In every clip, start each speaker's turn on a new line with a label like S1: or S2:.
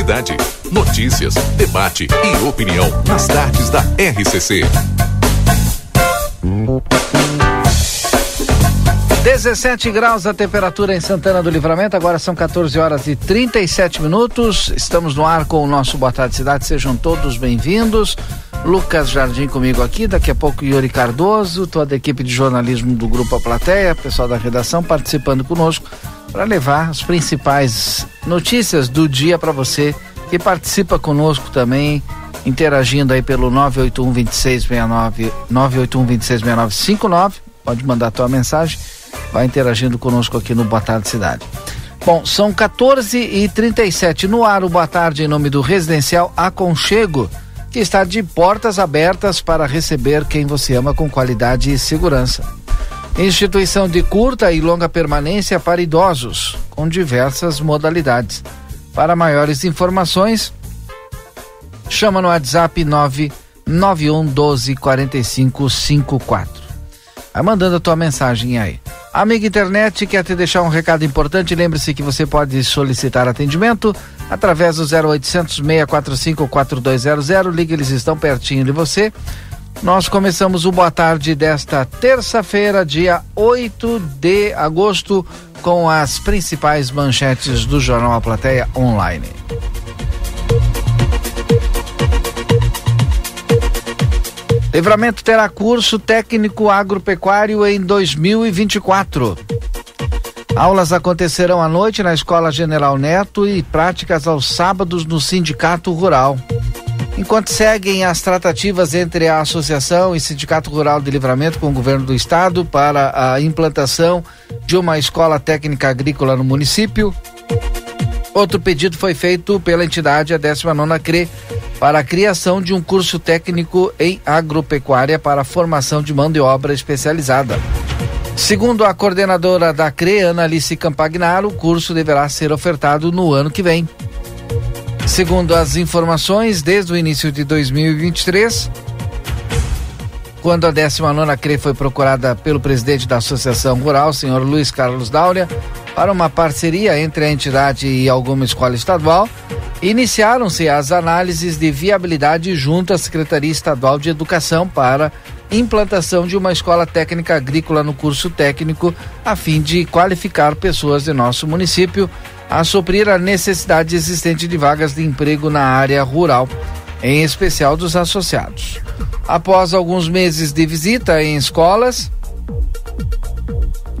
S1: cidade. Notícias, debate e opinião nas tardes da RCC.
S2: 17 graus a temperatura em Santana do Livramento, agora são 14 horas e 37 minutos. Estamos no ar com o nosso Boa Tarde Cidade, sejam todos bem-vindos. Lucas Jardim comigo aqui, daqui a pouco Yuri Cardoso, toda a equipe de jornalismo do Grupo A Plateia, pessoal da redação participando conosco para levar as principais notícias do dia para você que participa conosco também, interagindo aí pelo 981 2669 981 266959. Pode mandar tua mensagem, vai interagindo conosco aqui no Boa Tarde Cidade. Bom, são 14 e 37 no ar o Boa Tarde em nome do Residencial Aconchego, que está de portas abertas para receber quem você ama com qualidade e segurança. Instituição de curta e longa permanência para idosos, com diversas modalidades. Para maiores informações, chama no WhatsApp 991 12 45 54. Vai mandando a tua mensagem aí. Amiga internet, quer te deixar um recado importante? Lembre-se que você pode solicitar atendimento através do 0800 645 4200. Ligue, eles estão pertinho de você. Nós começamos o Boa Tarde desta terça-feira, dia 8 de agosto, com as principais manchetes do Jornal A Plateia Online. Livramento terá curso técnico agropecuário em 2024. Aulas acontecerão à noite na Escola General Neto e práticas aos sábados no Sindicato Rural. Enquanto seguem as tratativas entre a Associação e Sindicato Rural de Livramento com o governo do estado para a implantação de uma escola técnica agrícola no município, outro pedido foi feito pela entidade, a 19 CRE, para a criação de um curso técnico em agropecuária para a formação de mão de obra especializada. Segundo a coordenadora da CRE, Ana Alice Campagnaro, o curso deverá ser ofertado no ano que vem. Segundo as informações, desde o início de 2023, quando a 19 CRE foi procurada pelo presidente da Associação Rural, senhor Luiz Carlos Dáurea, para uma parceria entre a entidade e alguma escola estadual, iniciaram-se as análises de viabilidade junto à Secretaria Estadual de Educação para implantação de uma escola técnica agrícola no curso técnico, a fim de qualificar pessoas de nosso município a suprir a necessidade existente de vagas de emprego na área rural, em especial dos associados. Após alguns meses de visita em escolas,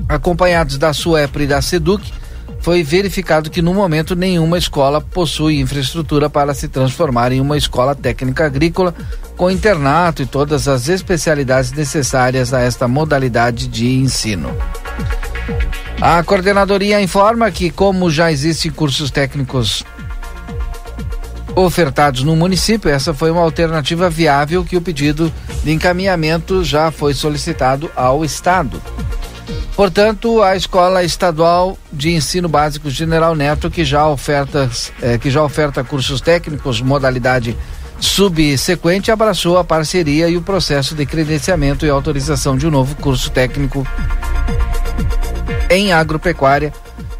S2: acompanhados da SUEPRE e da SEDUC, foi verificado que no momento nenhuma escola possui infraestrutura para se transformar em uma escola técnica agrícola com internato e todas as especialidades necessárias a esta modalidade de ensino. A coordenadoria informa que, como já existem cursos técnicos ofertados no município, essa foi uma alternativa viável que o pedido de encaminhamento já foi solicitado ao Estado. Portanto, a Escola Estadual de Ensino Básico General Neto, que já eh, que já oferta cursos técnicos, modalidade subsequente, abraçou a parceria e o processo de credenciamento e autorização de um novo curso técnico em agropecuária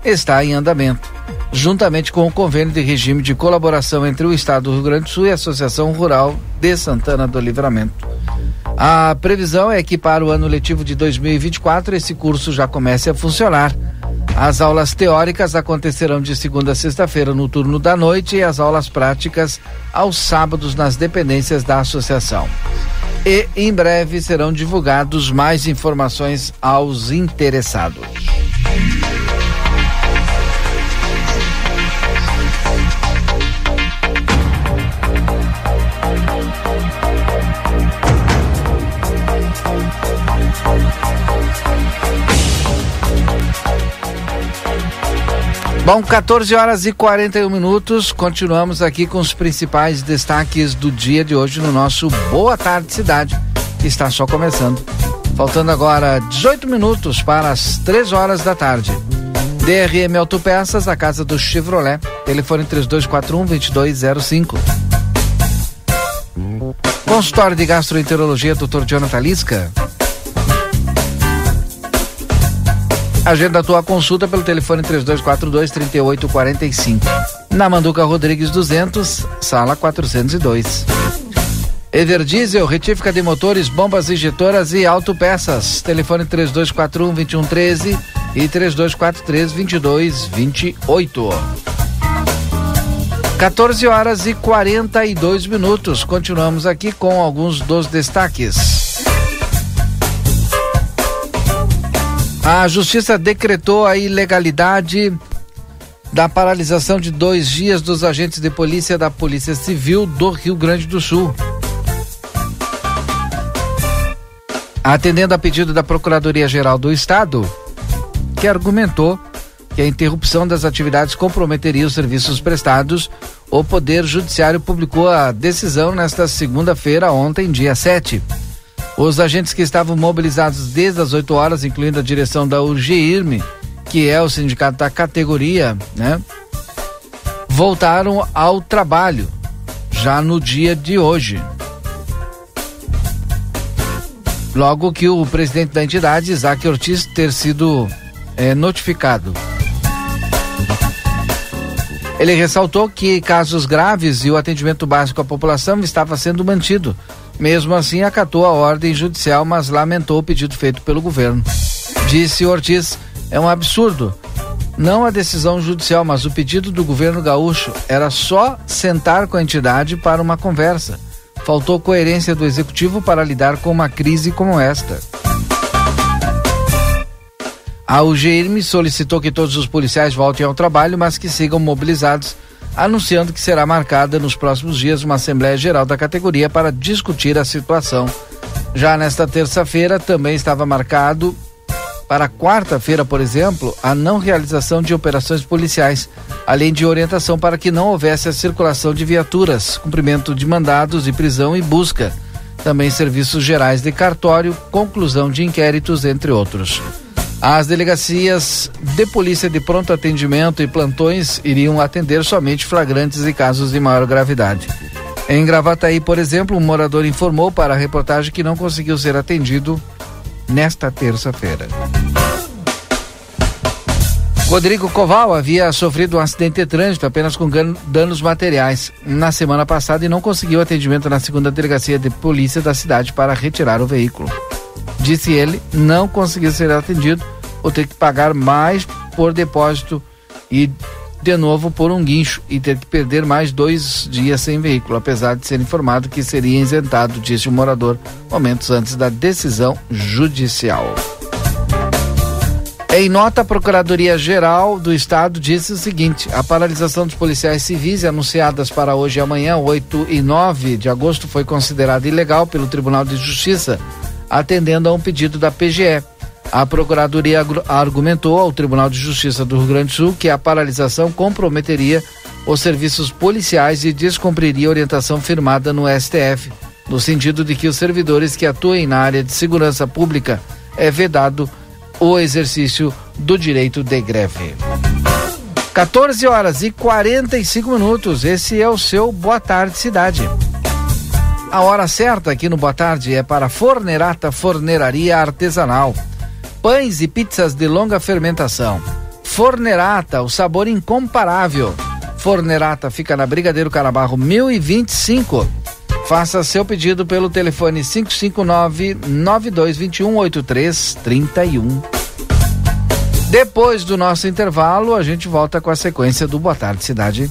S2: está em andamento, juntamente com o convênio de regime de colaboração entre o Estado do Rio Grande do Sul e a Associação Rural de Santana do Livramento. A previsão é que para o ano letivo de 2024 esse curso já comece a funcionar. As aulas teóricas acontecerão de segunda a sexta-feira no turno da noite e as aulas práticas aos sábados nas dependências da associação e em breve serão divulgados mais informações aos interessados. Bom, 14 horas e 41 minutos. Continuamos aqui com os principais destaques do dia de hoje no nosso Boa Tarde Cidade, que está só começando. Faltando agora 18 minutos para as 3 horas da tarde. DRM Autopeças, a casa do Chevrolet. Telefone 3241 2205. Consultório de Gastroenterologia, Dr. Jonathan Lisca. Agenda a tua consulta pelo telefone 3242 3845. Na Manduca Rodrigues 200, sala 402. Everdiesel, retífica de motores, bombas injetoras e autopeças. Telefone 3241 2113 e 3243 2228. 14 horas e 42 minutos. Continuamos aqui com alguns dos destaques. A Justiça decretou a ilegalidade da paralisação de dois dias dos agentes de polícia da Polícia Civil do Rio Grande do Sul. Atendendo a pedido da Procuradoria-Geral do Estado, que argumentou que a interrupção das atividades comprometeria os serviços prestados, o Poder Judiciário publicou a decisão nesta segunda-feira, ontem, dia 7. Os agentes que estavam mobilizados desde as 8 horas, incluindo a direção da UGIRME, que é o sindicato da categoria, né? Voltaram ao trabalho já no dia de hoje. Logo que o presidente da entidade, Isaac Ortiz, ter sido é, notificado. Ele ressaltou que casos graves e o atendimento básico à população estava sendo mantido. Mesmo assim, acatou a ordem judicial, mas lamentou o pedido feito pelo governo. Disse Ortiz: é um absurdo. Não a decisão judicial, mas o pedido do governo gaúcho era só sentar com a entidade para uma conversa. Faltou coerência do executivo para lidar com uma crise como esta. A UGIRM solicitou que todos os policiais voltem ao trabalho, mas que sigam mobilizados, anunciando que será marcada nos próximos dias uma Assembleia Geral da categoria para discutir a situação. Já nesta terça-feira também estava marcado para quarta-feira, por exemplo, a não realização de operações policiais, além de orientação para que não houvesse a circulação de viaturas, cumprimento de mandados de prisão e busca. Também serviços gerais de cartório, conclusão de inquéritos, entre outros. As delegacias de polícia de pronto atendimento e plantões iriam atender somente flagrantes e casos de maior gravidade. Em Gravataí, por exemplo, um morador informou para a reportagem que não conseguiu ser atendido nesta terça-feira. Rodrigo Coval havia sofrido um acidente de trânsito apenas com danos materiais na semana passada e não conseguiu atendimento na segunda delegacia de polícia da cidade para retirar o veículo. Disse ele, não conseguiu ser atendido ou ter que pagar mais por depósito e de novo por um guincho e ter que perder mais dois dias sem veículo, apesar de ser informado que seria isentado, disse o morador momentos antes da decisão judicial. Em nota, a Procuradoria-Geral do Estado disse o seguinte: a paralisação dos policiais civis anunciadas para hoje e amanhã, 8 e 9 de agosto, foi considerada ilegal pelo Tribunal de Justiça atendendo a um pedido da PGE. A Procuradoria argumentou ao Tribunal de Justiça do Rio Grande do Sul que a paralisação comprometeria os serviços policiais e descumpriria orientação firmada no STF, no sentido de que os servidores que atuem na área de segurança pública é vedado o exercício do direito de greve. 14 horas e 45 minutos. Esse é o seu Boa Tarde Cidade. A hora certa aqui no Boa Tarde é para Fornerata Forneraria Artesanal. Pães e pizzas de longa fermentação. Fornerata, o sabor incomparável. Fornerata fica na Brigadeiro Carabarro 1025. Faça seu pedido pelo telefone 559 9221 8331. Depois do nosso intervalo, a gente volta com a sequência do Boa Tarde Cidade.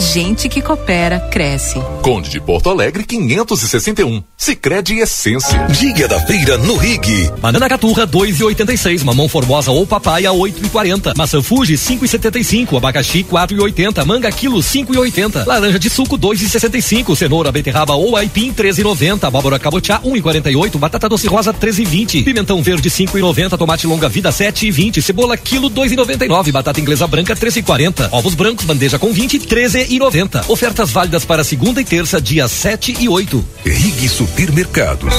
S3: gente que coopera cresce.
S1: Conde de Porto Alegre 561. Sicredi Essência.
S4: Dia da feira no Rig.
S5: Banana caturra 2,86, mamão formosa ou papaya 8,40, maçã Fuji 5,75, abacaxi 4,80, manga quilo 5,80, laranja de suco 2,65, cenoura beterraba ou aipim 13,90, abóbora cabotiá 1,48, batata doce rosa 13,20, pimentão verde 5,90, tomate longa vida 7,20, cebola quilo 2,99, batata inglesa branca 13,40, ovos brancos bandeja com 20 13,90. Ofertas válidas para segunda e terça, dia 7 e 8.
S4: Rig Supermercados.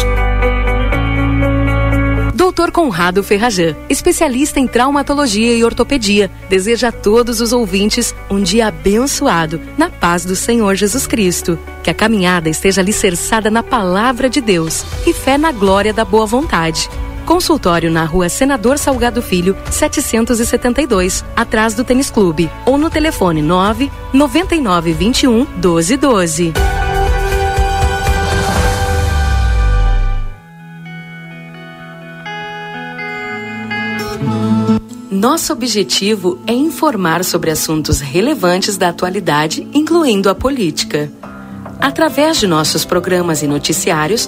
S6: Doutor Conrado Ferrajan, especialista em traumatologia e ortopedia, deseja a todos os ouvintes um dia abençoado, na paz do Senhor Jesus Cristo. Que a caminhada esteja alicerçada na palavra de Deus e fé na glória da boa vontade. Consultório na rua Senador Salgado Filho, 772, atrás do Tênis Clube. Ou no telefone 9 9921 1212. Nosso objetivo é informar sobre assuntos relevantes da atualidade, incluindo a política. Através de nossos programas e noticiários,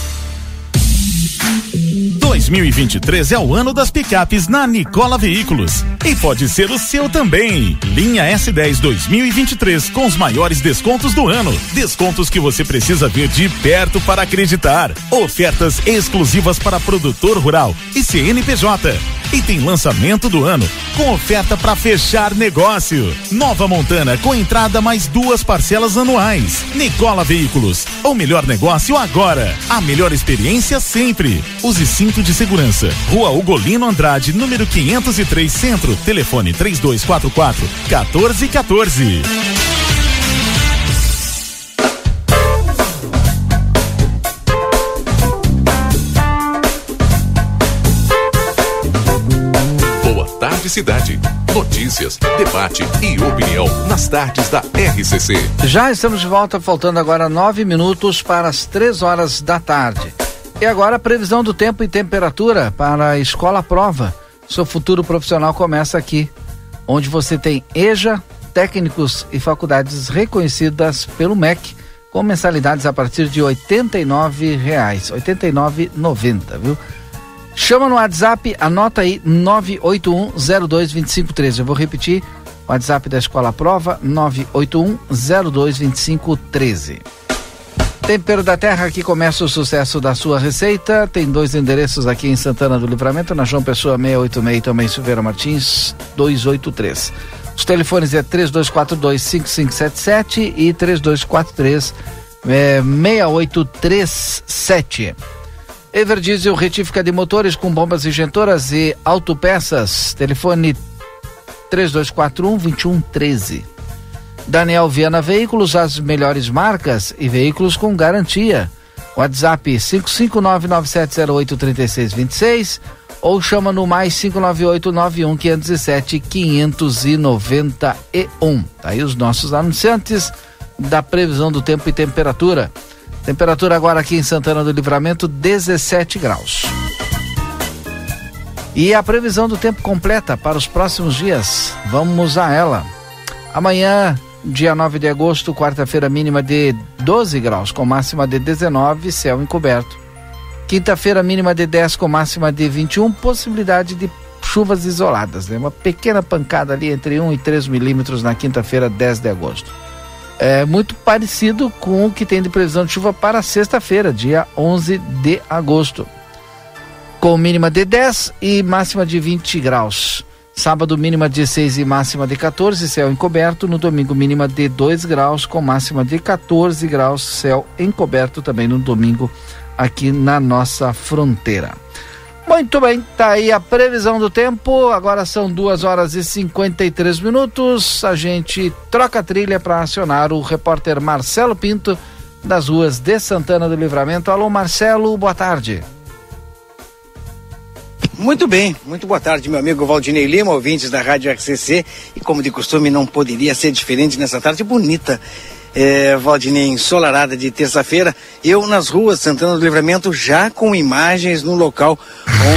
S7: 2023 é o ano das picapes na Nicola Veículos. E pode ser o seu também. Linha S10 2023 com os maiores descontos do ano. Descontos que você precisa ver de perto para acreditar. Ofertas exclusivas para produtor rural e CNPJ. E tem lançamento do ano com oferta para fechar negócio. Nova Montana com entrada mais duas parcelas anuais. Nicola Veículos, o melhor negócio agora. A melhor experiência sempre. Use cinto de segurança. Rua Ugolino Andrade, número 503 Centro. Telefone 3244 1414.
S1: Tarde Cidade. Notícias, debate e opinião nas tardes da RCC.
S2: Já estamos de volta, faltando agora nove minutos para as três horas da tarde. E agora a previsão do tempo e temperatura para a Escola Prova. Seu futuro profissional começa aqui, onde você tem EJA, técnicos e faculdades reconhecidas pelo MEC, com mensalidades a partir de R$ 89,00, R$ 89,90, viu? Chama no WhatsApp, anota aí 981022513. Eu vou repetir. WhatsApp da Escola Prova 981022513. Tempero da Terra, aqui começa o sucesso da sua receita. Tem dois endereços aqui em Santana do Livramento, na João Pessoa 686 e também Silveira Martins 283. Os telefones é 3242-5577 e 3243 é, 6837. Everdiesel retífica de motores com bombas injetoras e autopeças. Telefone 3241 2113. Daniel Viana Veículos, as melhores marcas e veículos com garantia. WhatsApp 55997083626 ou chama no mais 598 91 507 591. Tá aí os nossos anunciantes da previsão do tempo e temperatura. Temperatura agora aqui em Santana do Livramento 17 graus. E a previsão do tempo completa para os próximos dias. Vamos a ela. Amanhã, dia 9 de agosto, quarta-feira mínima de 12 graus, com máxima de 19, céu encoberto. Quinta-feira mínima de 10 com máxima de 21, possibilidade de chuvas isoladas, né? Uma pequena pancada ali entre 1 e 3 milímetros na quinta-feira, 10 de agosto. É muito parecido com o que tem de previsão de chuva para sexta-feira, dia 11 de agosto. Com mínima de 10 e máxima de 20 graus. Sábado, mínima de 6 e máxima de 14, céu encoberto. No domingo, mínima de 2 graus, com máxima de 14 graus, céu encoberto também no domingo aqui na nossa fronteira. Muito bem, tá aí a previsão do tempo. Agora são duas horas e 53 minutos. A gente troca a trilha para acionar o repórter Marcelo Pinto das ruas de Santana do Livramento. Alô, Marcelo, boa tarde.
S8: Muito bem, muito boa tarde, meu amigo Valdinei Lima, ouvintes da Rádio RCC. E como de costume, não poderia ser diferente nessa tarde bonita é, Valdinei, ensolarada de terça-feira, eu nas ruas Santana do Livramento já com imagens no local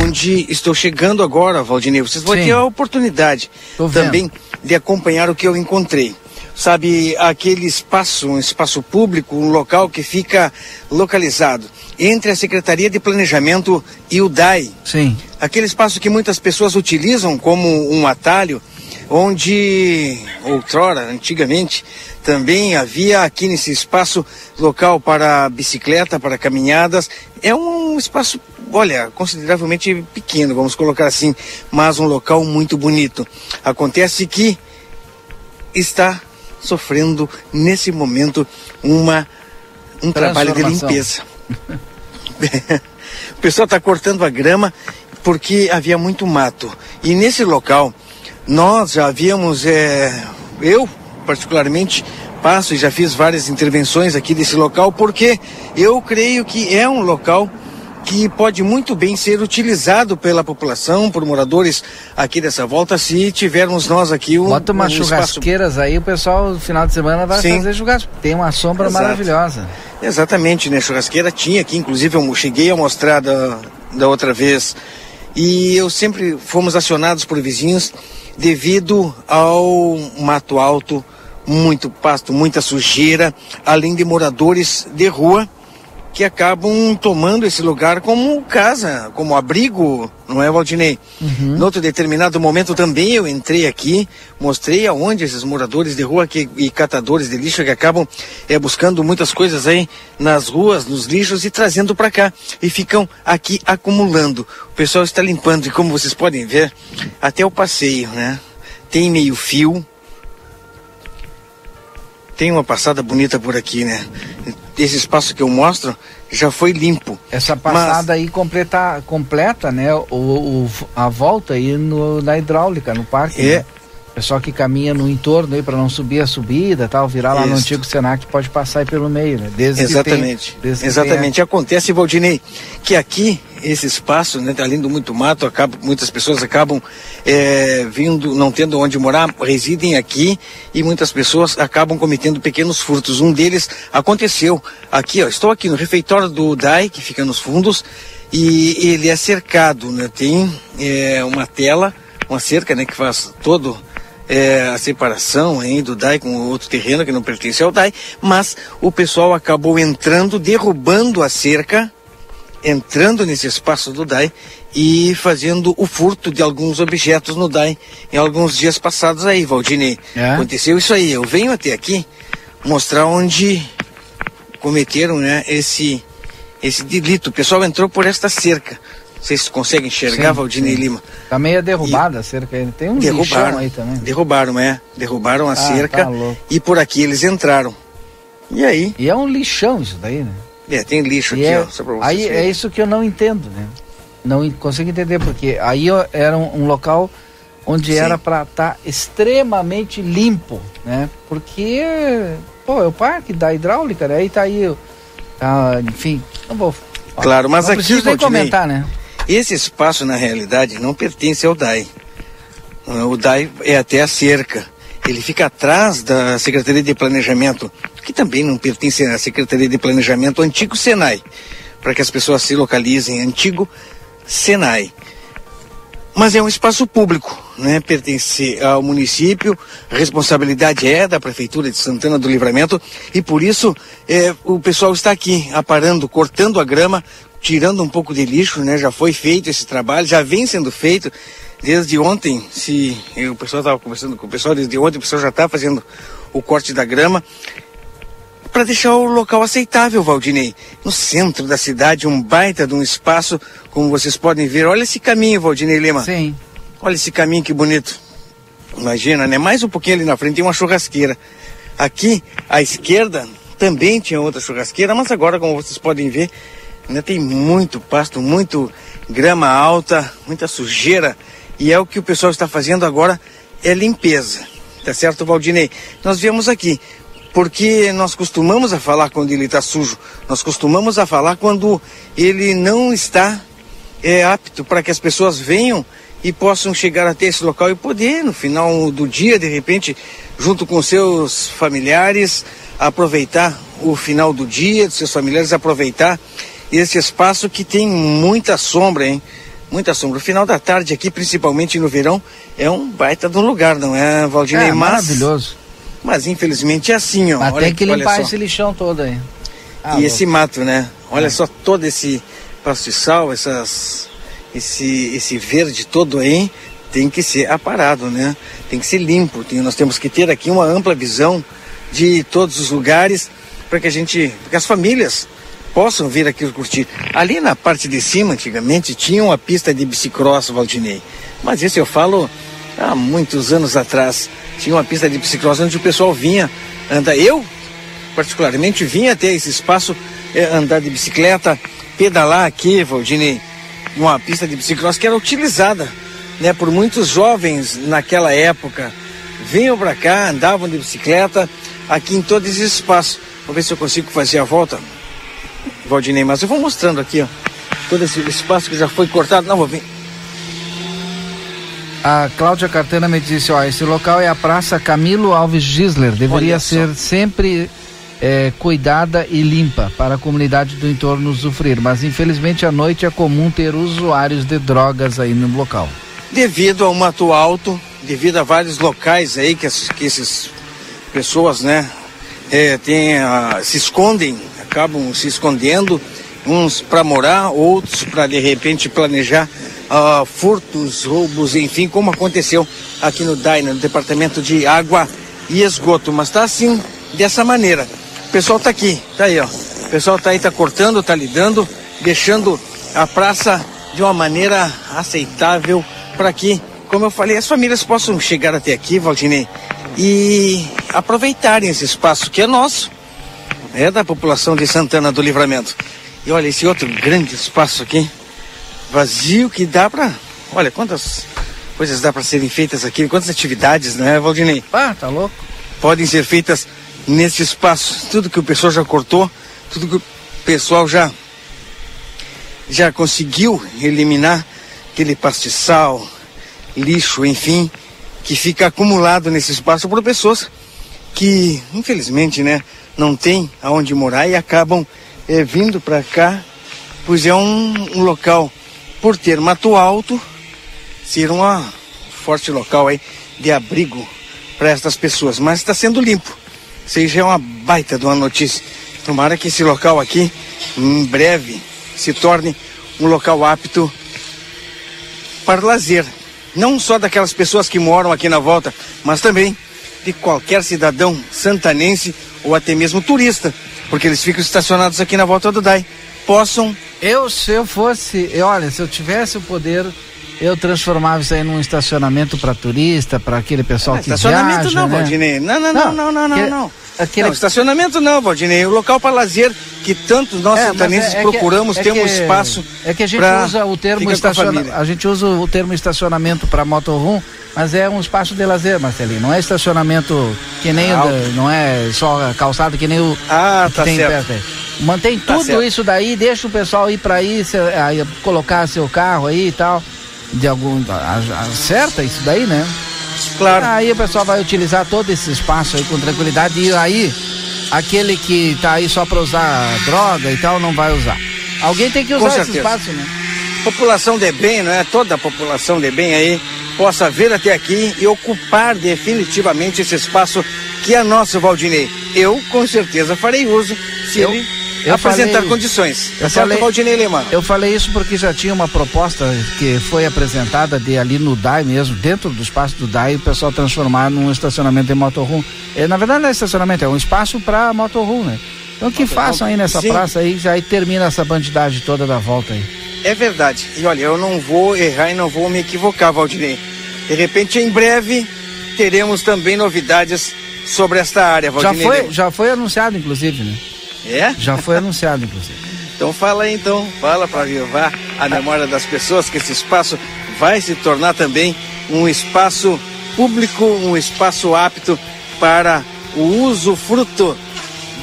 S8: onde estou chegando agora, Valdinei. Vocês vão Sim. ter a oportunidade também de acompanhar o que eu encontrei. Sabe, aquele espaço, um espaço público, um local que fica localizado entre a Secretaria de Planejamento e o DAI.
S2: Sim.
S8: Aquele espaço que muitas pessoas utilizam como um atalho, onde outrora, antigamente, também havia aqui nesse espaço local para bicicleta, para caminhadas. É um espaço, olha, consideravelmente pequeno, vamos colocar assim, mas um local muito bonito. Acontece que está sofrendo nesse momento uma um trabalho de limpeza. o pessoal está cortando a grama porque havia muito mato. E nesse local nós já havíamos, é, eu particularmente passo e já fiz várias intervenções aqui desse local, porque eu creio que é um local que pode muito bem ser utilizado pela população, por moradores aqui dessa volta, se tivermos nós aqui um.
S2: Bota umas
S8: um
S2: churrasqueiras espaço... aí, o pessoal no final de semana vai Sim. fazer churrasco. Tem uma sombra Exato. maravilhosa.
S8: Exatamente, né? Churrasqueira tinha aqui, inclusive eu cheguei a mostrar da, da outra vez. E eu sempre fomos acionados por vizinhos devido ao mato alto muito pasto, muita sujeira, além de moradores de rua que acabam tomando esse lugar como casa, como abrigo, não é, Valdinei? Uhum. Em outro determinado momento também eu entrei aqui, mostrei aonde esses moradores de rua que, e catadores de lixo que acabam é, buscando muitas coisas aí nas ruas, nos lixos e trazendo para cá e ficam aqui acumulando. O pessoal está limpando e como vocês podem ver, até o passeio, né? Tem meio fio, tem uma passada bonita por aqui, né? Esse espaço que eu mostro já foi limpo.
S2: Essa passada mas... aí completa, completa, né? O, o, a volta aí no, na hidráulica, no parque. É. Né? Pessoal que caminha no entorno aí para não subir a subida, tal, virar lá Isso. no antigo Senac pode passar aí pelo meio, né?
S8: Desde Exatamente. Tem, desde Exatamente. Acontece, Valdinei, que aqui esse espaço, né, além do muito mato, acaba, muitas pessoas acabam é, vindo, não tendo onde morar, residem aqui e muitas pessoas acabam cometendo pequenos furtos. Um deles aconteceu aqui, ó, estou aqui no refeitório do DAI, que fica nos fundos, e ele é cercado, né, tem é, uma tela, uma cerca, né, que faz todo é, a separação hein, do DAI com outro terreno que não pertence ao DAI, mas o pessoal acabou entrando, derrubando a cerca entrando nesse espaço do DAI e fazendo o furto de alguns objetos no DAI em alguns dias passados aí, Valdinei. É? Aconteceu isso aí. Eu venho até aqui mostrar onde cometeram né, esse, esse delito. O pessoal entrou por esta cerca. Vocês conseguem enxergar, Valdinei. Lima?
S2: Tá meio derrubada e a cerca aí. Tem um derrubaram, aí também.
S8: Derrubaram, é. Derrubaram a ah, cerca tá e por aqui eles entraram. E aí?
S2: E é um lixão isso daí, né?
S8: É, tem lixo e aqui, é, ó, só pra vocês
S2: Aí verem. é isso que eu não entendo, né? Não consigo entender, porque aí era um, um local onde Sim. era para estar tá extremamente limpo, né? Porque, pô, é o parque da hidráulica, né? Aí tá aí, tá, enfim, não vou...
S8: Claro, mas
S2: não
S8: aqui,
S2: nem comentar, né?
S8: Esse espaço, na realidade, não pertence ao DAI. O DAI é até a cerca. Ele fica atrás da Secretaria de Planejamento, que também não pertence à Secretaria de Planejamento, o antigo Senai, para que as pessoas se localizem, antigo Senai. Mas é um espaço público, né? Pertence ao município, a responsabilidade é da Prefeitura de Santana do Livramento e por isso é, o pessoal está aqui aparando, cortando a grama, tirando um pouco de lixo, né? Já foi feito esse trabalho, já vem sendo feito desde ontem. Se o pessoal estava conversando com o pessoal desde ontem, o pessoal já está fazendo o corte da grama para deixar o local aceitável, Valdinei. No centro da cidade, um baita de um espaço, como vocês podem ver. Olha esse caminho, Valdinei Lima.
S2: Sim.
S8: Olha esse caminho que bonito. Imagina, né? Mais um pouquinho ali na frente tem uma churrasqueira. Aqui, à esquerda, também tinha outra churrasqueira, mas agora, como vocês podem ver, né, tem muito pasto, muito grama alta, muita sujeira. E é o que o pessoal está fazendo agora, é limpeza. Tá certo, Valdinei? Nós viemos aqui porque nós costumamos a falar quando ele está sujo, nós costumamos a falar quando ele não está é, apto para que as pessoas venham e possam chegar até esse local e poder, no final do dia, de repente, junto com seus familiares, aproveitar o final do dia, dos seus familiares, aproveitar esse espaço que tem muita sombra, hein? Muita sombra. O final da tarde aqui, principalmente no verão, é um baita de um lugar, não é, Valdinei?
S2: É, maravilhoso.
S8: Mas infelizmente é assim, ó.
S2: Mas olha, tem que limpar esse lixão todo aí.
S8: Ah, e esse mato, né? Olha é. só todo esse pastiçal, essas, esse, esse verde todo aí, tem que ser aparado, né? Tem que ser limpo. Tem, nós temos que ter aqui uma ampla visão de todos os lugares para que a gente, que as famílias possam vir aqui curtir. Ali na parte de cima, antigamente, tinha uma pista de bicicross, Valdinei. Mas isso eu falo há muitos anos atrás tinha uma pista de bicicleta onde o pessoal vinha andar. Eu, particularmente, vinha até esse espaço é, andar de bicicleta, pedalar aqui, Valdini, uma pista de bicicleta que era utilizada né, por muitos jovens naquela época. Vinham para cá, andavam de bicicleta aqui em todo esse espaço. Vou ver se eu consigo fazer a volta, Valdinei, mas eu vou mostrando aqui, ó, todo esse espaço que já foi cortado. Não, vou vir.
S2: A Cláudia Cartana me disse, ó, esse local é a Praça Camilo Alves Gisler, deveria ser sempre é, cuidada e limpa para a comunidade do entorno usufruir, mas infelizmente à noite é comum ter usuários de drogas aí no local.
S8: Devido ao mato alto, devido a vários locais aí que, as, que essas pessoas, né, é, tem, a, se escondem, acabam se escondendo, uns para morar, outros para de repente planejar uh, furtos, roubos, enfim, como aconteceu aqui no DAINA, no Departamento de Água e Esgoto. Mas está assim, dessa maneira. O pessoal está aqui, tá aí, ó. O pessoal está aí, está cortando, está lidando, deixando a praça de uma maneira aceitável para que, como eu falei, as famílias possam chegar até aqui, Valdinei, e aproveitarem esse espaço que é nosso, é da população de Santana do Livramento. E olha esse outro grande espaço aqui, vazio que dá para. Olha, quantas coisas dá para serem feitas aqui, quantas atividades, não é, Valdinei?
S2: Ah, tá louco.
S8: Podem ser feitas nesse espaço. Tudo que o pessoal já cortou, tudo que o pessoal já já conseguiu eliminar aquele pastiçal, lixo, enfim, que fica acumulado nesse espaço por pessoas que, infelizmente, né, não tem aonde morar e acabam é, vindo para cá, pois é um, um local por ter mato alto, ser um forte local aí de abrigo para estas pessoas. Mas está sendo limpo. Seja uma baita de uma notícia. Tomara que esse local aqui, em breve, se torne um local apto para lazer. Não só daquelas pessoas que moram aqui na volta, mas também de qualquer cidadão santanense ou até mesmo turista, porque eles ficam estacionados aqui na volta do DAI. Possam
S2: eu, se eu fosse, eu, olha, se eu tivesse o poder, eu transformava isso aí num estacionamento para turista, para aquele pessoal é, que
S8: estacionamento
S2: viaja,
S8: não,
S2: né?
S8: Valdinei. Não, não, não, não, não, não, não. Aquele... Não, estacionamento não, Valdinei. O local para lazer que tantos nós é, santanenses é, é procuramos, é que, ter um espaço.
S2: É que a gente usa o termo estacionamento. A, a gente usa o termo estacionamento para motorhome, mas é um espaço de lazer, Marcelinho. Não é estacionamento que nem ah, o, não é só calçado que nem o
S8: ah,
S2: que
S8: tá
S2: tem
S8: certo.
S2: perto. Mantém
S8: Tá
S2: tudo
S8: certo.
S2: isso daí, deixa o pessoal ir para aí, cê- aí, colocar seu carro aí e tal. De algum. Acerta isso daí, né?
S8: Claro.
S2: Aí o pessoal vai utilizar todo esse espaço aí com tranquilidade e aí aquele que tá aí só para usar droga e tal não vai usar. Alguém tem que usar esse espaço, né?
S8: população de bem, não é? Toda a população de bem aí possa vir até aqui e ocupar definitivamente esse espaço que é nosso, Valdinei. Eu, com certeza, farei uso se
S2: Eu-
S8: ele
S2: eu
S8: apresentar
S2: falei-
S8: condições.
S2: Eu
S8: certo,
S2: falei,
S8: Valdinei Lema?
S2: eu falei isso porque já tinha uma proposta que foi apresentada de ali no DAI mesmo, dentro do espaço do DAI, o pessoal transformar num estacionamento de motorhome. É, na verdade não é estacionamento, é um espaço para motorhome, né? Então que façam aí nessa
S8: Sim.
S2: praça aí, já aí termina essa bandidagem toda da volta aí.
S8: É verdade. E olha, eu não vou errar e não vou me equivocar, Valdinei. De repente, em breve, teremos também novidades sobre esta área,
S2: Já
S8: Valdinei.
S2: foi,
S8: Lema.
S2: já foi anunciado, inclusive, né?
S8: É?
S2: Já foi anunciado, inclusive.
S8: Então fala aí, então, fala para avivar a memória das pessoas que esse espaço vai se tornar também um espaço público, um espaço apto para o uso fruto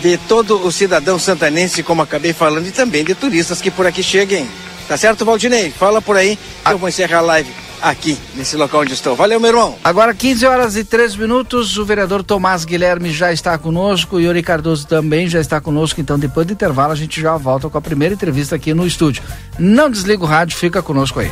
S8: de todo o cidadão santanense, como acabei falando, e também de turistas que por aqui cheguem. Tá certo, Valdinei? Fala por aí, que eu vou encerrar a live aqui, nesse local onde estou. Valeu, meu irmão.
S2: Agora 15 horas e 3 minutos, o vereador Tomás Guilherme já está conosco, o Yuri Cardoso também já está conosco, então depois do intervalo a gente já volta com a primeira entrevista aqui no estúdio. Não desliga o rádio, fica conosco aí.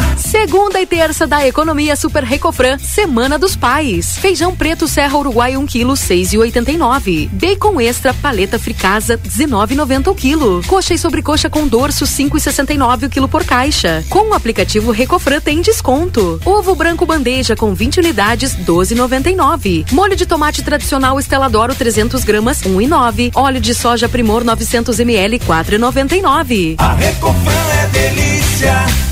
S6: Segunda e terça da Economia Super Recofran, Semana dos Pais. Feijão preto Serra Uruguai 1 kg 6,89. Bacon extra paleta fricasa 19,90 o quilo. Coxa e sobrecoxa com dorso 5,69 o quilo por caixa. Com o aplicativo Recofran tem desconto. Ovo branco bandeja com 20 unidades 12,99. Molho de tomate tradicional Esteladoro 300 gramas 1,9. Óleo de soja Primor 900 ml 4,99.
S9: A Recofran é delícia.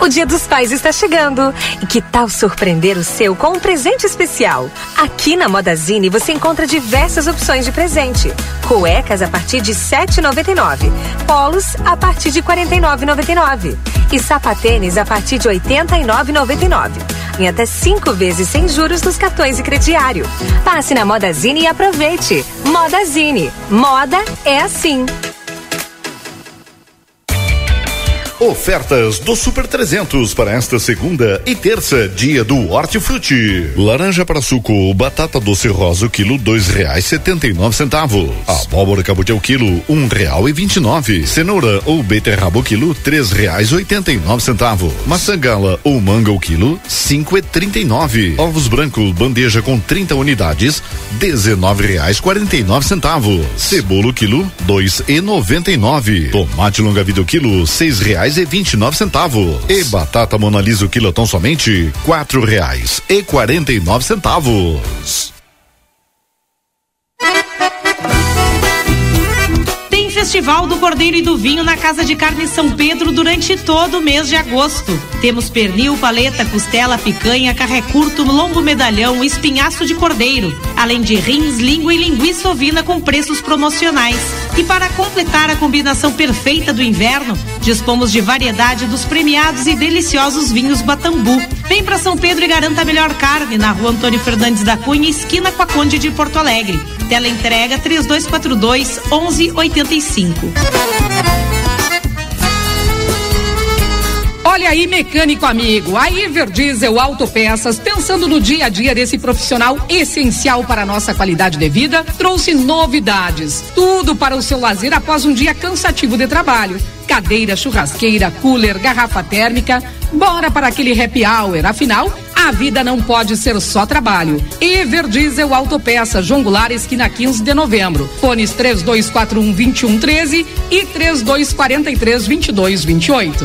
S10: O Dia dos Pais está chegando. E que tal surpreender o seu com um presente especial? Aqui na Modazine você encontra diversas opções de presente. Cuecas a partir de R$ 7,99. Polos a partir de R$ 49,99. E sapatênis a partir de R$ 89,99. Em até cinco vezes sem juros nos cartões e crediário. Passe na Modazine e aproveite. Modazine. Moda é assim.
S11: Ofertas do Super 300 para esta segunda e terça, dia do Hortifruti. Laranja para suco, batata doce rosa, quilo dois reais setenta e nove centavos. Abóbora cabotiá o quilo um real e vinte e nove. Cenoura ou beterraba o quilo três reais oitenta e nove centavos. Maçã gala ou manga o quilo cinco e trinta e nove. Ovos brancos, bandeja com 30 unidades, dezenove reais quarenta e nove centavos. Cebola o quilo dois e noventa e nove. Tomate longa vida o quilo seis reais reais e vinte e nove centavos. E batata Monalisa o quilotão somente quatro reais e quarenta e nove centavos.
S12: Festival do Cordeiro e do Vinho na Casa de Carne São Pedro durante todo o mês de agosto. Temos pernil, paleta, costela, picanha, carré curto, lombo medalhão, espinhaço de cordeiro, além de rins, língua e linguiça ovina com preços promocionais. E para completar a combinação perfeita do inverno, dispomos de variedade dos premiados e deliciosos vinhos Batambu. Vem para São Pedro e garanta a melhor carne na rua Antônio Fernandes da Cunha, esquina com a Conde de Porto Alegre. Tela entrega 3242 1185.
S13: Olha aí, mecânico amigo, a Everdiesel Autopeças, pensando no dia a dia desse profissional essencial para a nossa qualidade de vida, trouxe novidades. Tudo para o seu lazer após um dia cansativo de trabalho. Cadeira, churrasqueira, cooler, garrafa térmica. Bora para aquele happy hour, afinal, a vida não pode ser só trabalho. Everdiesel Autopeça, João Goulart, esquina 15 de novembro. Fones 3241 2113 e 3243 2228.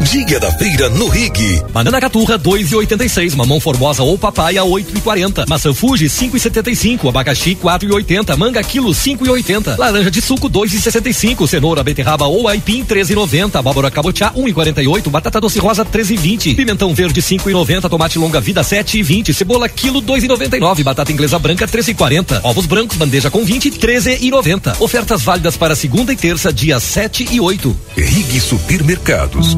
S4: Dia da feira no Rig.
S5: Banana caturra 2,86, mamão formosa ou papaya 8,40, maçã Fuji 5,75, abacaxi 4,80, manga quilo 5,80, laranja de suco 2,65, cenoura beterraba ou aipim 13,90, abóbora cabotiá 1,48, batata doce rosa 13,20, pimentão verde 5,90, tomate longa vida 7,20, cebola quilo 2,99, batata inglesa branca 13,40, ovos brancos bandeja com 20 13,90. Ofertas válidas para segunda e terça, dia 7 e 8.
S4: Rig Supermercados.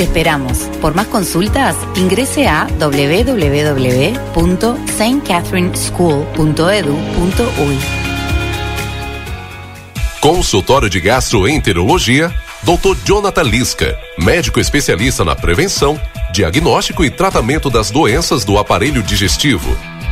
S14: Te esperamos. Por más consultas, ingrese a www.stcatherineschool.edu.uy.
S1: Consultório de Gastroenterologia, Dr. Jonathan Lisca, médico especialista na prevenção, diagnóstico e tratamento das doenças do aparelho digestivo.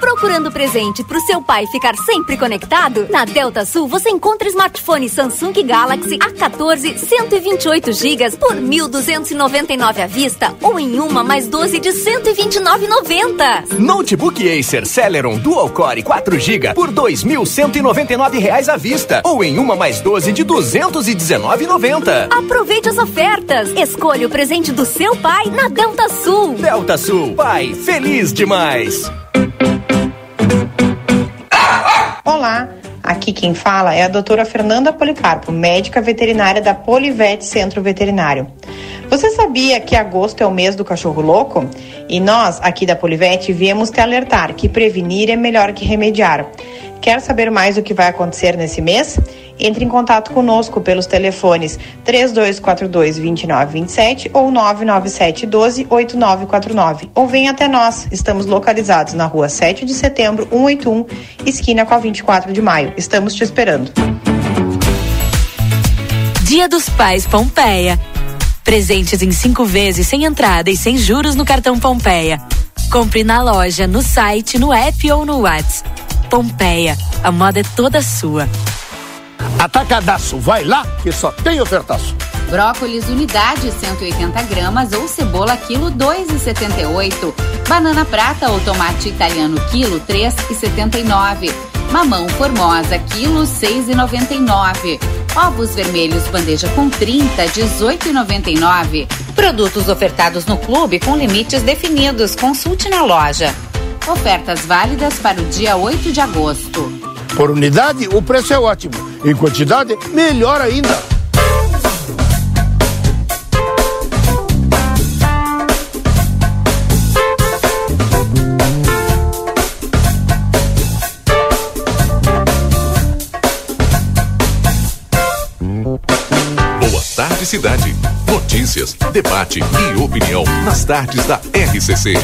S15: Procurando presente pro seu pai ficar sempre conectado? Na Delta Sul você encontra smartphone Samsung Galaxy A14 128 GB por 1.299 à vista ou em uma mais 12 de 129,90.
S16: Notebook Acer Celeron Dual Core 4 GB por 2.199 reais à vista ou em uma mais 12 de 219,90.
S15: Aproveite as ofertas. Escolha o presente do seu pai na Delta Sul.
S16: Delta Sul, pai feliz demais.
S17: Olá,
S18: Aqui quem fala é a doutora Fernanda Policarpo, médica veterinária da Polivete Centro Veterinário. Você sabia que agosto é o mês do cachorro louco? E nós, aqui da Polivete, viemos te alertar que prevenir é melhor que remediar. Quer saber mais o que vai acontecer nesse mês? Entre em contato conosco pelos telefones 3242 2927 ou 997 12 8949 ou venha até nós. Estamos localizados na rua 7 de setembro, 181, esquina com a 24 de maio. Estamos te esperando.
S6: Dia dos Pais Pompeia. Presentes em cinco vezes sem entrada e sem juros no cartão Pompeia. Compre na loja, no site, no app ou no WhatsApp. Pompeia, a moda é toda sua.
S19: Atacadaço, vai lá que só tem ofertaço.
S17: Brócolis unidade 180 gramas ou cebola quilo 2,78. Banana prata ou tomate italiano quilo 3,79. Mamão formosa quilo 6,99. Ovos vermelhos bandeja com 30 18,99. Produtos ofertados no clube com limites definidos. Consulte na loja. Ofertas válidas para o dia 8 de agosto.
S19: Por unidade, o preço é ótimo. Em quantidade, melhor ainda.
S1: Cidade. Notícias, debate e opinião nas tardes da RCC.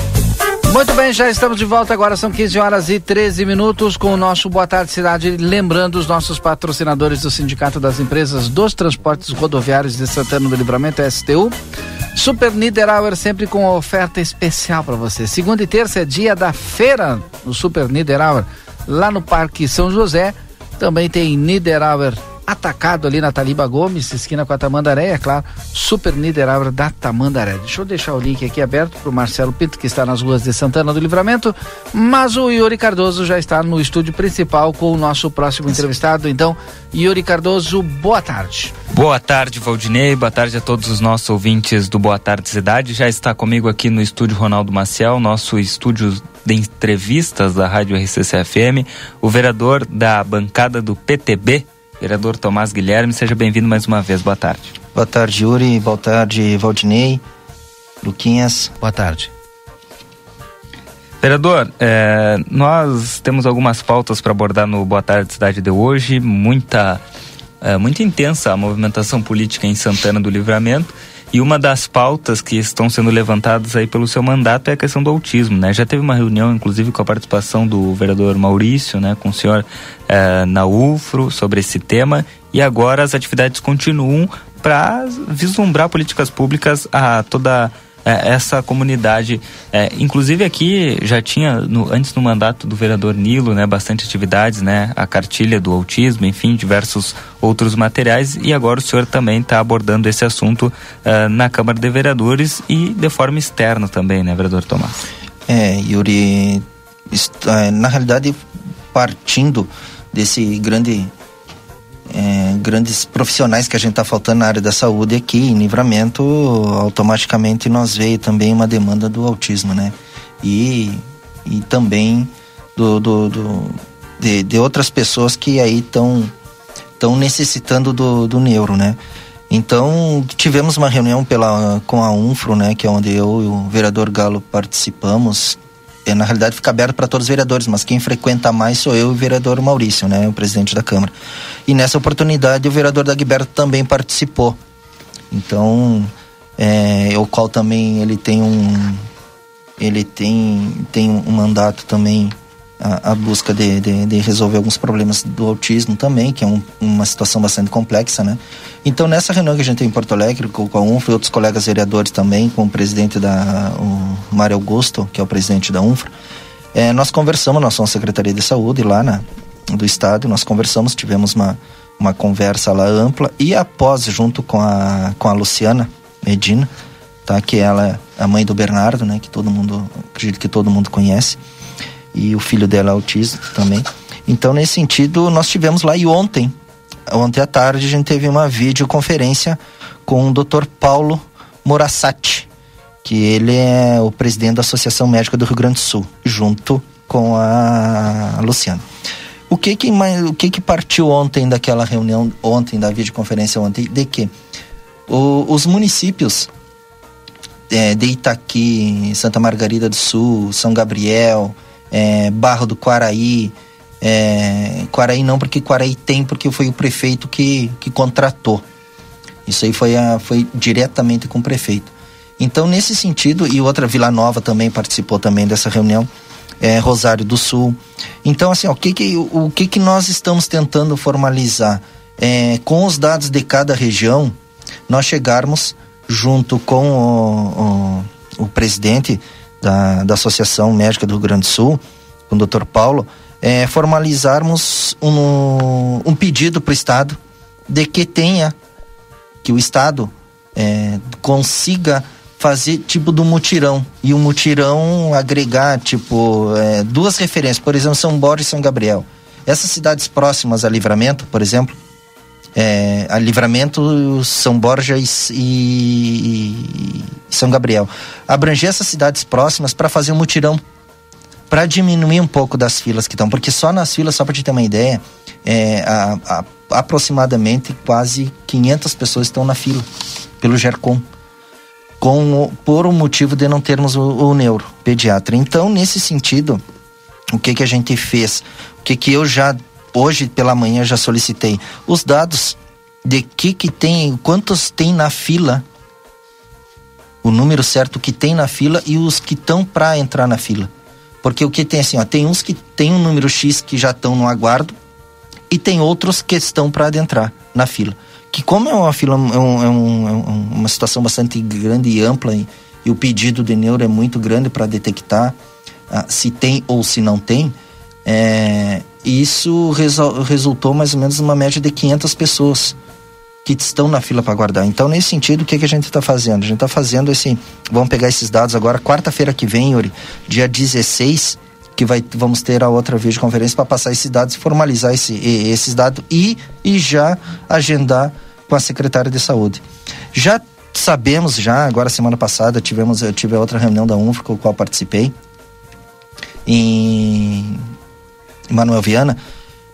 S2: Muito bem, já estamos de volta. Agora são 15 horas e 13 minutos com o nosso Boa Tarde Cidade. Lembrando os nossos patrocinadores do Sindicato das Empresas dos Transportes Rodoviários de Santana do Livramento, STU. Super Niederauer sempre com oferta especial para você. Segunda e terça é dia da feira no Super Niederauer, lá no Parque São José. Também tem Niederauer atacado ali na Taliba Gomes, esquina com a Tamandaré, é claro, Super Niederauer da Tamandaré. Deixa eu deixar o link aqui aberto para o Marcelo Pinto, que está nas ruas de Santana do Livramento, mas o Yuri Cardoso já está no estúdio principal com o nosso próximo entrevistado. Então, Yuri Cardoso, boa tarde.
S20: Boa tarde, Valdinei. Boa tarde a todos os nossos ouvintes do Boa Tarde Cidade. Já está comigo aqui no estúdio Ronaldo Maciel, nosso estúdio de entrevistas da Rádio RCC-FM, o vereador da bancada do PTB, Vereador Tomás Guilherme, seja bem-vindo mais uma vez. Boa tarde.
S21: Boa tarde, Yuri. Boa tarde, Valdinei. Luquinhas.
S2: Boa tarde.
S20: Vereador, é, nós temos algumas pautas para abordar no Boa Tarde Cidade de hoje. Muita, é, muito intensa a movimentação política em Santana do Livramento. E uma das pautas que estão sendo levantadas aí pelo seu mandato é a questão do autismo, né? Já teve uma reunião, inclusive, com a participação do vereador Maurício, né, com o senhor eh, na UFRO sobre esse tema. E agora as atividades continuam para vislumbrar políticas públicas a toda é, essa comunidade. É, inclusive aqui já tinha, no, antes no mandato do vereador Nilo, né, bastante atividades, né, a cartilha do autismo, enfim, diversos outros materiais. E agora o senhor também está abordando esse assunto uh, na Câmara de Vereadores e de forma externa também, né, vereador Tomás?
S21: É, Yuri, está, na realidade, partindo desse grande é, grandes profissionais que a gente está faltando na área da saúde aqui em Livramento, automaticamente nós veio também uma demanda do autismo, né? E, e também do, do, do de, de, outras pessoas que aí estão estão necessitando do, do neuro, né? Então tivemos uma reunião pela com a Unfro, né, que é onde eu e o vereador Galo participamos na realidade fica aberto para todos os vereadores, mas quem frequenta mais sou eu e o vereador Maurício, né, o presidente da Câmara. E nessa oportunidade o vereador Dagberto também participou. Então, é, o qual também ele tem um ele tem tem um mandato também a, a busca de, de, de, resolver alguns problemas do autismo também, que é um, uma situação bastante complexa, né? Então, nessa reunião que a gente tem em Porto Alegre, com, com a UNFRA e outros colegas vereadores também, com o presidente da, o Mário Augusto, que é o presidente da UNFRA, é, nós conversamos, nós somos Secretaria de Saúde lá na, do Estado, nós conversamos, tivemos uma, uma conversa lá ampla, e após, junto com a, com a Luciana Medina, tá? Que ela é a mãe do Bernardo, né? Que todo mundo, acredito que todo mundo conhece e o filho dela é autista também. Então, nesse sentido, nós tivemos lá e ontem, ontem à tarde, a gente teve uma videoconferência com o Dr. Paulo Morassati, que ele é o presidente da Associação Médica do Rio Grande do Sul, junto com a Luciana. O que que, o que que partiu ontem daquela reunião, ontem, da videoconferência ontem? De que o, os municípios é, de Itaqui, Santa Margarida do Sul, São Gabriel, é, Barro do Quaraí, é, Quaraí não, porque Quaraí tem, porque foi o prefeito que, que contratou. Isso aí foi, a, foi diretamente com o prefeito. Então, nesse sentido, e outra Vila Nova também participou também dessa reunião, é, Rosário do Sul. Então, assim, ó, o, que, que, o, o que, que nós estamos tentando formalizar? É, com os dados de cada região, nós chegarmos junto com o, o, o presidente da, da Associação Médica do Rio Grande do Sul, com o doutor Paulo, é, formalizarmos um, um pedido para o Estado de que tenha, que o Estado é, consiga fazer tipo do mutirão e o mutirão agregar tipo é, duas referências, por exemplo, São Borges e São Gabriel. Essas cidades próximas a Livramento, por exemplo, é, a Livramento, São Borges e, e, São Gabriel. Abranger essas cidades próximas para fazer um mutirão, para diminuir um pouco das filas que estão, porque só nas filas, só para te ter uma ideia, é, a, a, aproximadamente quase 500 pessoas estão na fila pelo GERCOM. Com, por o motivo de não termos o, o neuro pediatra. Então, nesse sentido, o que que a gente fez? O que que eu já hoje pela manhã já solicitei os dados de que que tem, quantos tem na fila, o número certo que tem na fila e os que estão para entrar na fila. Porque o que tem assim, ó, tem uns que tem um número X que já estão no aguardo e tem outros que estão para adentrar na fila. Que como é uma fila, é, um, é, um, é uma situação bastante grande e ampla e, e o pedido de neuro é muito grande para detectar ah, se tem ou se não tem, é, isso resultou mais ou menos numa média de 500 pessoas que estão na fila para aguardar. Então, nesse sentido, o que, que a gente está fazendo? A gente está fazendo esse. Vamos pegar esses dados agora, quarta-feira que vem, Yuri, dia 16, que vai, vamos ter a outra videoconferência para passar esses dados e formalizar esse, esses dados e, e já agendar com a secretária de saúde. Já sabemos, já, agora semana passada, tivemos, eu tive outra reunião da UNF com a qual participei. Em Manuel Viana,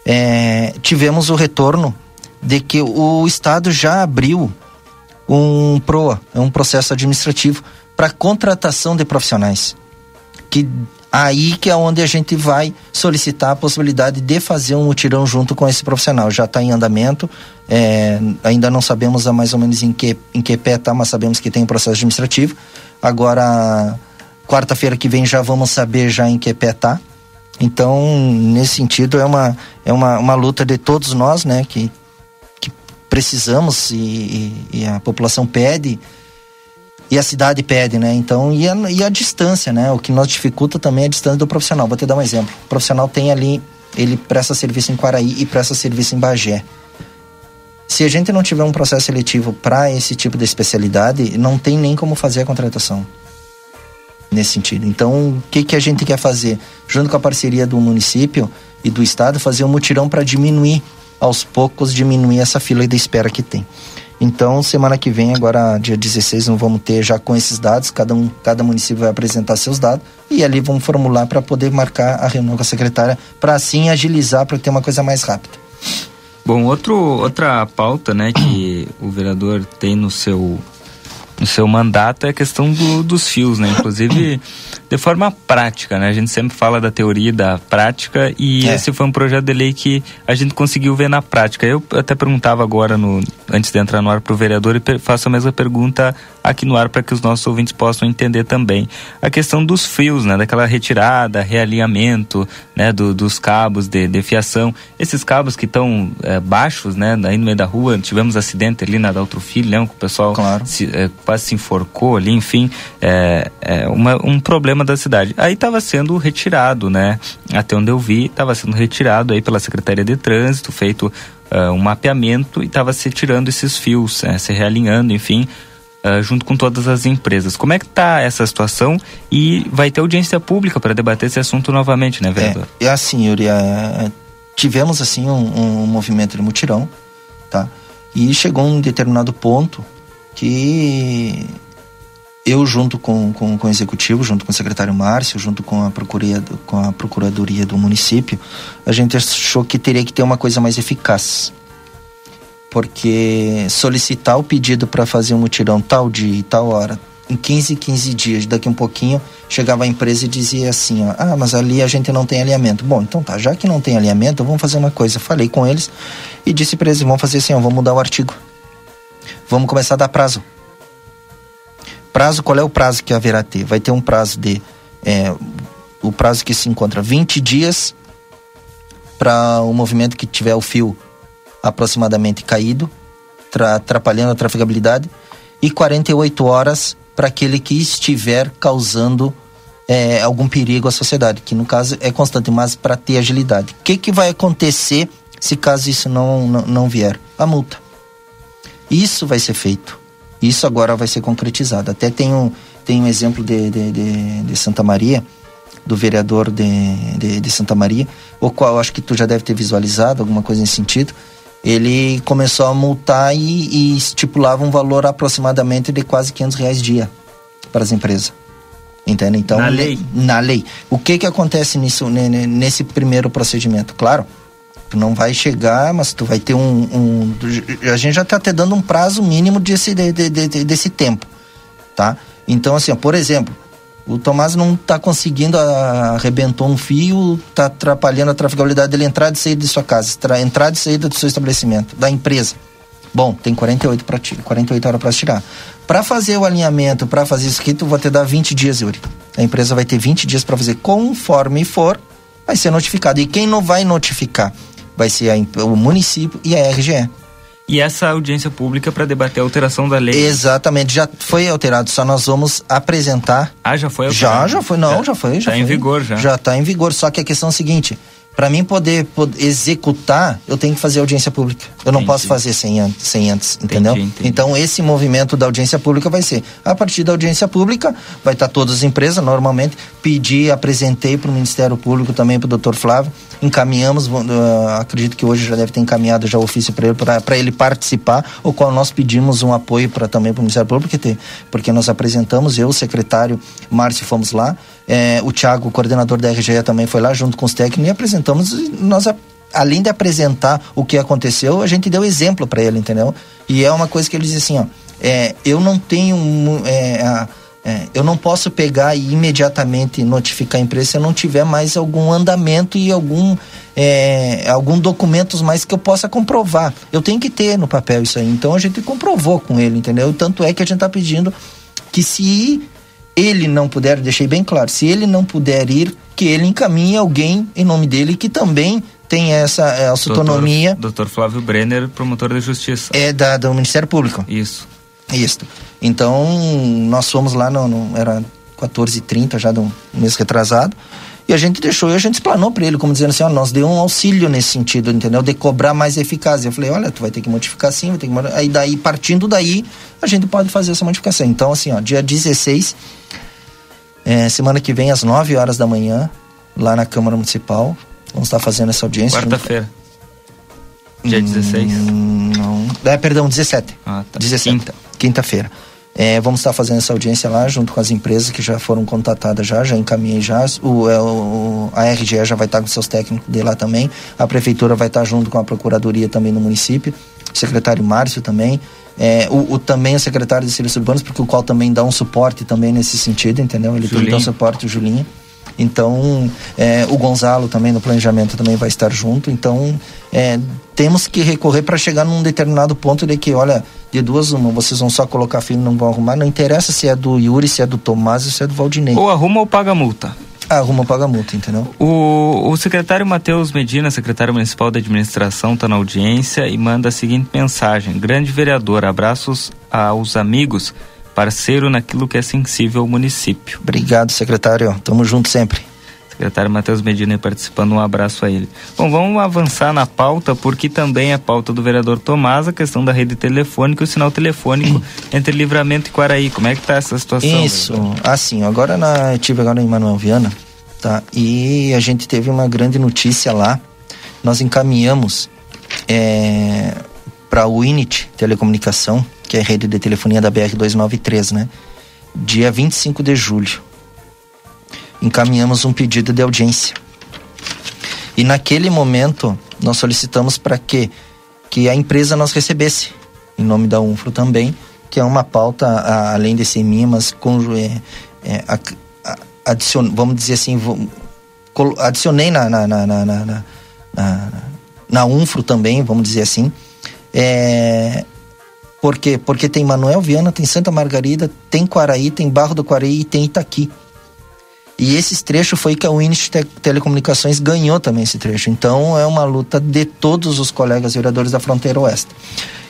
S21: é, tivemos o retorno de que o Estado já abriu um PROA, um processo administrativo, para contratação de profissionais. Que aí que é onde a gente vai solicitar a possibilidade de fazer um mutirão junto com esse profissional. Já está em andamento, é, ainda não sabemos a mais ou menos em que, em que pé está, mas sabemos que tem um processo administrativo. Agora, quarta-feira que vem já vamos saber já em que pé está. Então, nesse sentido, é uma, é uma, uma luta de todos nós, né? Que, que precisamos e, e, e a população pede e a cidade pede, né? Então, e a, e a distância, né? O que nos dificulta também é a distância do profissional. Vou te dar um exemplo. O profissional tem ali, ele presta serviço em Quaraí e presta serviço em Bagé. Se a gente não tiver um processo seletivo para esse tipo de especialidade, não tem nem como fazer a contratação nesse sentido. Então, o que, que a gente quer fazer? Junto com a parceria do município e do estado, fazer um mutirão para diminuir, aos poucos, diminuir essa fila de espera que tem. Então, semana que vem, agora dia 16, nós vamos ter já com esses dados, cada, um, cada município vai apresentar seus dados e ali vamos formular para poder marcar a reunião com a secretária, para assim agilizar, para ter uma coisa mais rápida.
S20: Bom, outro, outra pauta né, que o vereador tem no seu no seu mandato é a questão do, dos fios, né? Inclusive de forma prática, né? A gente sempre fala da teoria e da prática e é. esse foi um projeto de lei que a gente conseguiu ver na prática. Eu até perguntava agora, no, antes de entrar no ar para o vereador, e faço a mesma pergunta aqui no ar para que os nossos ouvintes possam entender também. A questão dos fios, né? Daquela retirada, realinhamento, né? Do, dos cabos de, de fiação. Esses cabos que estão é, baixos, né? Aí no meio da rua, tivemos acidente ali na Daltro Filho, né? Que o pessoal
S21: claro.
S20: se, é, quase se enforcou ali, enfim. É, é uma, um problema da cidade. Aí estava sendo retirado, né? Até onde eu vi, estava sendo retirado aí pela Secretaria de Trânsito, feito uh, um mapeamento e estava se tirando esses fios, uh, se realinhando, enfim, uh, junto com todas as empresas. Como é que está essa situação e vai ter audiência pública para debater esse assunto novamente, né, vereador?
S21: É, é assim, Yuri, é, tivemos assim um, um movimento de mutirão, tá? E chegou um determinado ponto que eu junto com, com, com o executivo, junto com o secretário Márcio, junto com a, procuradoria, com a procuradoria do município, a gente achou que teria que ter uma coisa mais eficaz. Porque solicitar o pedido para fazer um mutirão tal dia e tal hora, em 15, 15 dias, daqui um pouquinho, chegava a empresa e dizia assim, ó, ah, mas ali a gente não tem alinhamento. Bom, então tá, já que não tem alinhamento, vamos fazer uma coisa. Falei com eles e disse para eles, vamos fazer assim, ó, vamos mudar o artigo. Vamos começar a dar prazo. Prazo, qual é o prazo que haverá ter? Vai ter um prazo de. É, o prazo que se encontra 20 dias para o movimento que tiver o fio aproximadamente caído, tra, atrapalhando a trafegabilidade, e 48 horas para aquele que estiver causando é, algum perigo à sociedade, que no caso é constante, mas para ter agilidade. O que, que vai acontecer se caso isso não, não, não vier? A multa. Isso vai ser feito. Isso agora vai ser concretizado. Até tem um, tem um exemplo de, de, de, de Santa Maria, do vereador de, de, de, Santa Maria, o qual acho que tu já deve ter visualizado, alguma coisa nesse sentido. Ele começou a multar e, e estipulava um valor aproximadamente de quase 500 reais dia para as empresas. Entende? Então,
S20: na lei.
S21: Na lei. O que que acontece nisso, nesse primeiro procedimento? Claro, Tu não vai chegar, mas tu vai ter um. um a gente já está até dando um prazo mínimo desse, de, de, de, desse tempo. Tá? Então, assim, ó, por exemplo, o Tomás não está conseguindo, arrebentou um fio, está atrapalhando a trafegabilidade dele entrar e sair de sua casa, entrar e sair do seu estabelecimento, da empresa. Bom, tem 48 para 48 horas para tirar. Para fazer o alinhamento, para fazer isso aqui, tu vai ter dar 20 dias, Yuri. A empresa vai ter 20 dias para fazer conforme for, vai ser notificado. E quem não vai notificar? Vai ser a, o município e a RGE.
S20: E essa audiência pública para debater a alteração da lei?
S21: Exatamente, já foi alterado, só nós vamos apresentar.
S20: Ah, já foi alterado?
S21: Já, já foi, não, já foi. Já
S20: está em vigor já.
S21: Já está em vigor, só que a questão é a seguinte, para mim poder, poder, executar, eu tenho que fazer audiência pública. Eu não entendi. posso fazer sem antes, sem antes entendeu? Entendi, entendi. Então, esse movimento da audiência pública vai ser, a partir da audiência pública, vai estar todas as empresas, normalmente, pedi, apresentei para o Ministério Público também, para o doutor Flávio, encaminhamos, uh, acredito que hoje já deve ter encaminhado já o ofício para ele, para ele participar, o qual nós pedimos um apoio para também para o Ministério Público, porque, porque nós apresentamos, eu, o secretário Márcio, fomos lá, é, o Thiago, o coordenador da RGE, também foi lá junto com os técnicos e apresentamos. Nós, além de apresentar o que aconteceu, a gente deu exemplo para ele, entendeu? E é uma coisa que ele diz assim: ó, é, eu não tenho. É, a, é, eu não posso pegar e imediatamente notificar a empresa se eu não tiver mais algum andamento e algum é, algum documentos mais que eu possa comprovar. Eu tenho que ter no papel isso aí. Então a gente comprovou com ele, entendeu? Tanto é que a gente está pedindo que se ele não puder, deixei bem claro, se ele não puder ir, que ele encaminhe alguém em nome dele que também tem essa, essa doutor, autonomia.
S20: Doutor Flávio Brenner, promotor de justiça.
S21: É da, do Ministério Público.
S20: Isso.
S21: Isso. Então, nós fomos lá, no, no era 14h30 já do mês retrasado. E a gente deixou e a gente explanou para ele, como dizendo assim, ó, nós deu um auxílio nesse sentido, entendeu? De cobrar mais eficácia. Eu falei, olha, tu vai ter que modificar assim, vai ter que Aí daí, partindo daí, a gente pode fazer essa modificação. Então, assim, ó, dia 16, é, semana que vem, às 9 horas da manhã, lá na Câmara Municipal, vamos estar fazendo essa audiência.
S20: Quarta-feira. Dia 16?
S21: Hum, não. É, perdão, 17.
S20: Ah, tá.
S21: 17. Quinta. Quinta-feira. É, vamos estar fazendo essa audiência lá junto com as empresas que já foram contatadas já, já encaminhei já. O, é, o, a RGE já vai estar com seus técnicos de lá também. A prefeitura vai estar junto com a procuradoria também no município. O secretário Márcio também. É, o, o, também o secretário de Serviços Urbanos, porque o qual também dá um suporte também nesse sentido, entendeu? Ele Julinho. tem um suporte, o Julinho. Então, é, o Gonzalo também no planejamento também vai estar junto. Então, é, temos que recorrer para chegar num determinado ponto de que, olha, de duas uma, vocês vão só colocar filho e não vão arrumar. Não interessa se é do Yuri, se é do Tomás ou se é do Valdinei.
S20: Ou arruma ou paga multa.
S21: Ah, arruma ou paga multa, entendeu?
S20: O, o secretário Matheus Medina, secretário municipal da administração, está na audiência e manda a seguinte mensagem: Grande vereador, abraços aos amigos parceiro naquilo que é sensível ao município.
S21: Obrigado, secretário. Tamo junto sempre.
S20: Secretário Matheus Medina participando, um abraço a ele. Bom, vamos avançar na pauta, porque também é pauta do vereador Tomás, a questão da rede telefônica e o sinal telefônico entre Livramento e Quaraí. Como é que tá essa situação?
S21: Isso, vereador? assim, agora na, eu tive agora em Manuel Viana, tá? E a gente teve uma grande notícia lá. Nós encaminhamos é, para o Init Telecomunicação, que é a rede de telefonia da BR-293, né? dia 25 de julho. Encaminhamos um pedido de audiência. E naquele momento, nós solicitamos para que que a empresa nos recebesse, em nome da UNFRO também, que é uma pauta, a, além desse MIMAS, com, é, é, a, a, adicion, vamos dizer assim, vou, adicionei na, na, na, na, na, na, na UNFRO também, vamos dizer assim, é, por quê? Porque tem Manuel Viana, tem Santa Margarida, tem Quaraí, tem Barro do Quaraí e tem Itaqui. E esses trechos foi que a Winnet Te Telecomunicações ganhou também esse trecho. Então é uma luta de todos os colegas vereadores da fronteira oeste.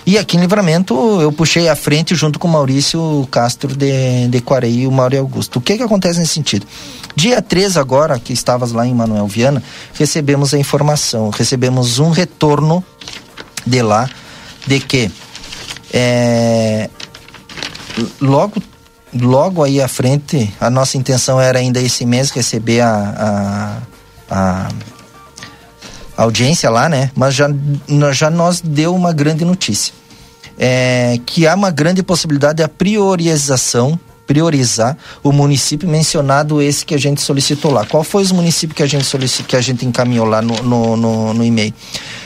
S21: E aqui em Livramento eu puxei à frente junto com Maurício Castro de, de Quaraí e o Mauro Augusto. O que que acontece nesse sentido? Dia 3 agora, que estavas lá em Manuel Viana, recebemos a informação, recebemos um retorno de lá de que é, logo logo aí à frente, a nossa intenção era ainda esse mês receber a, a, a audiência lá, né? Mas já, já nos deu uma grande notícia. É, que há uma grande possibilidade de a priorização priorizar o município mencionado esse que a gente solicitou lá. Qual foi os municípios que a gente solicitou, que a gente encaminhou lá no, no, no, no e-mail?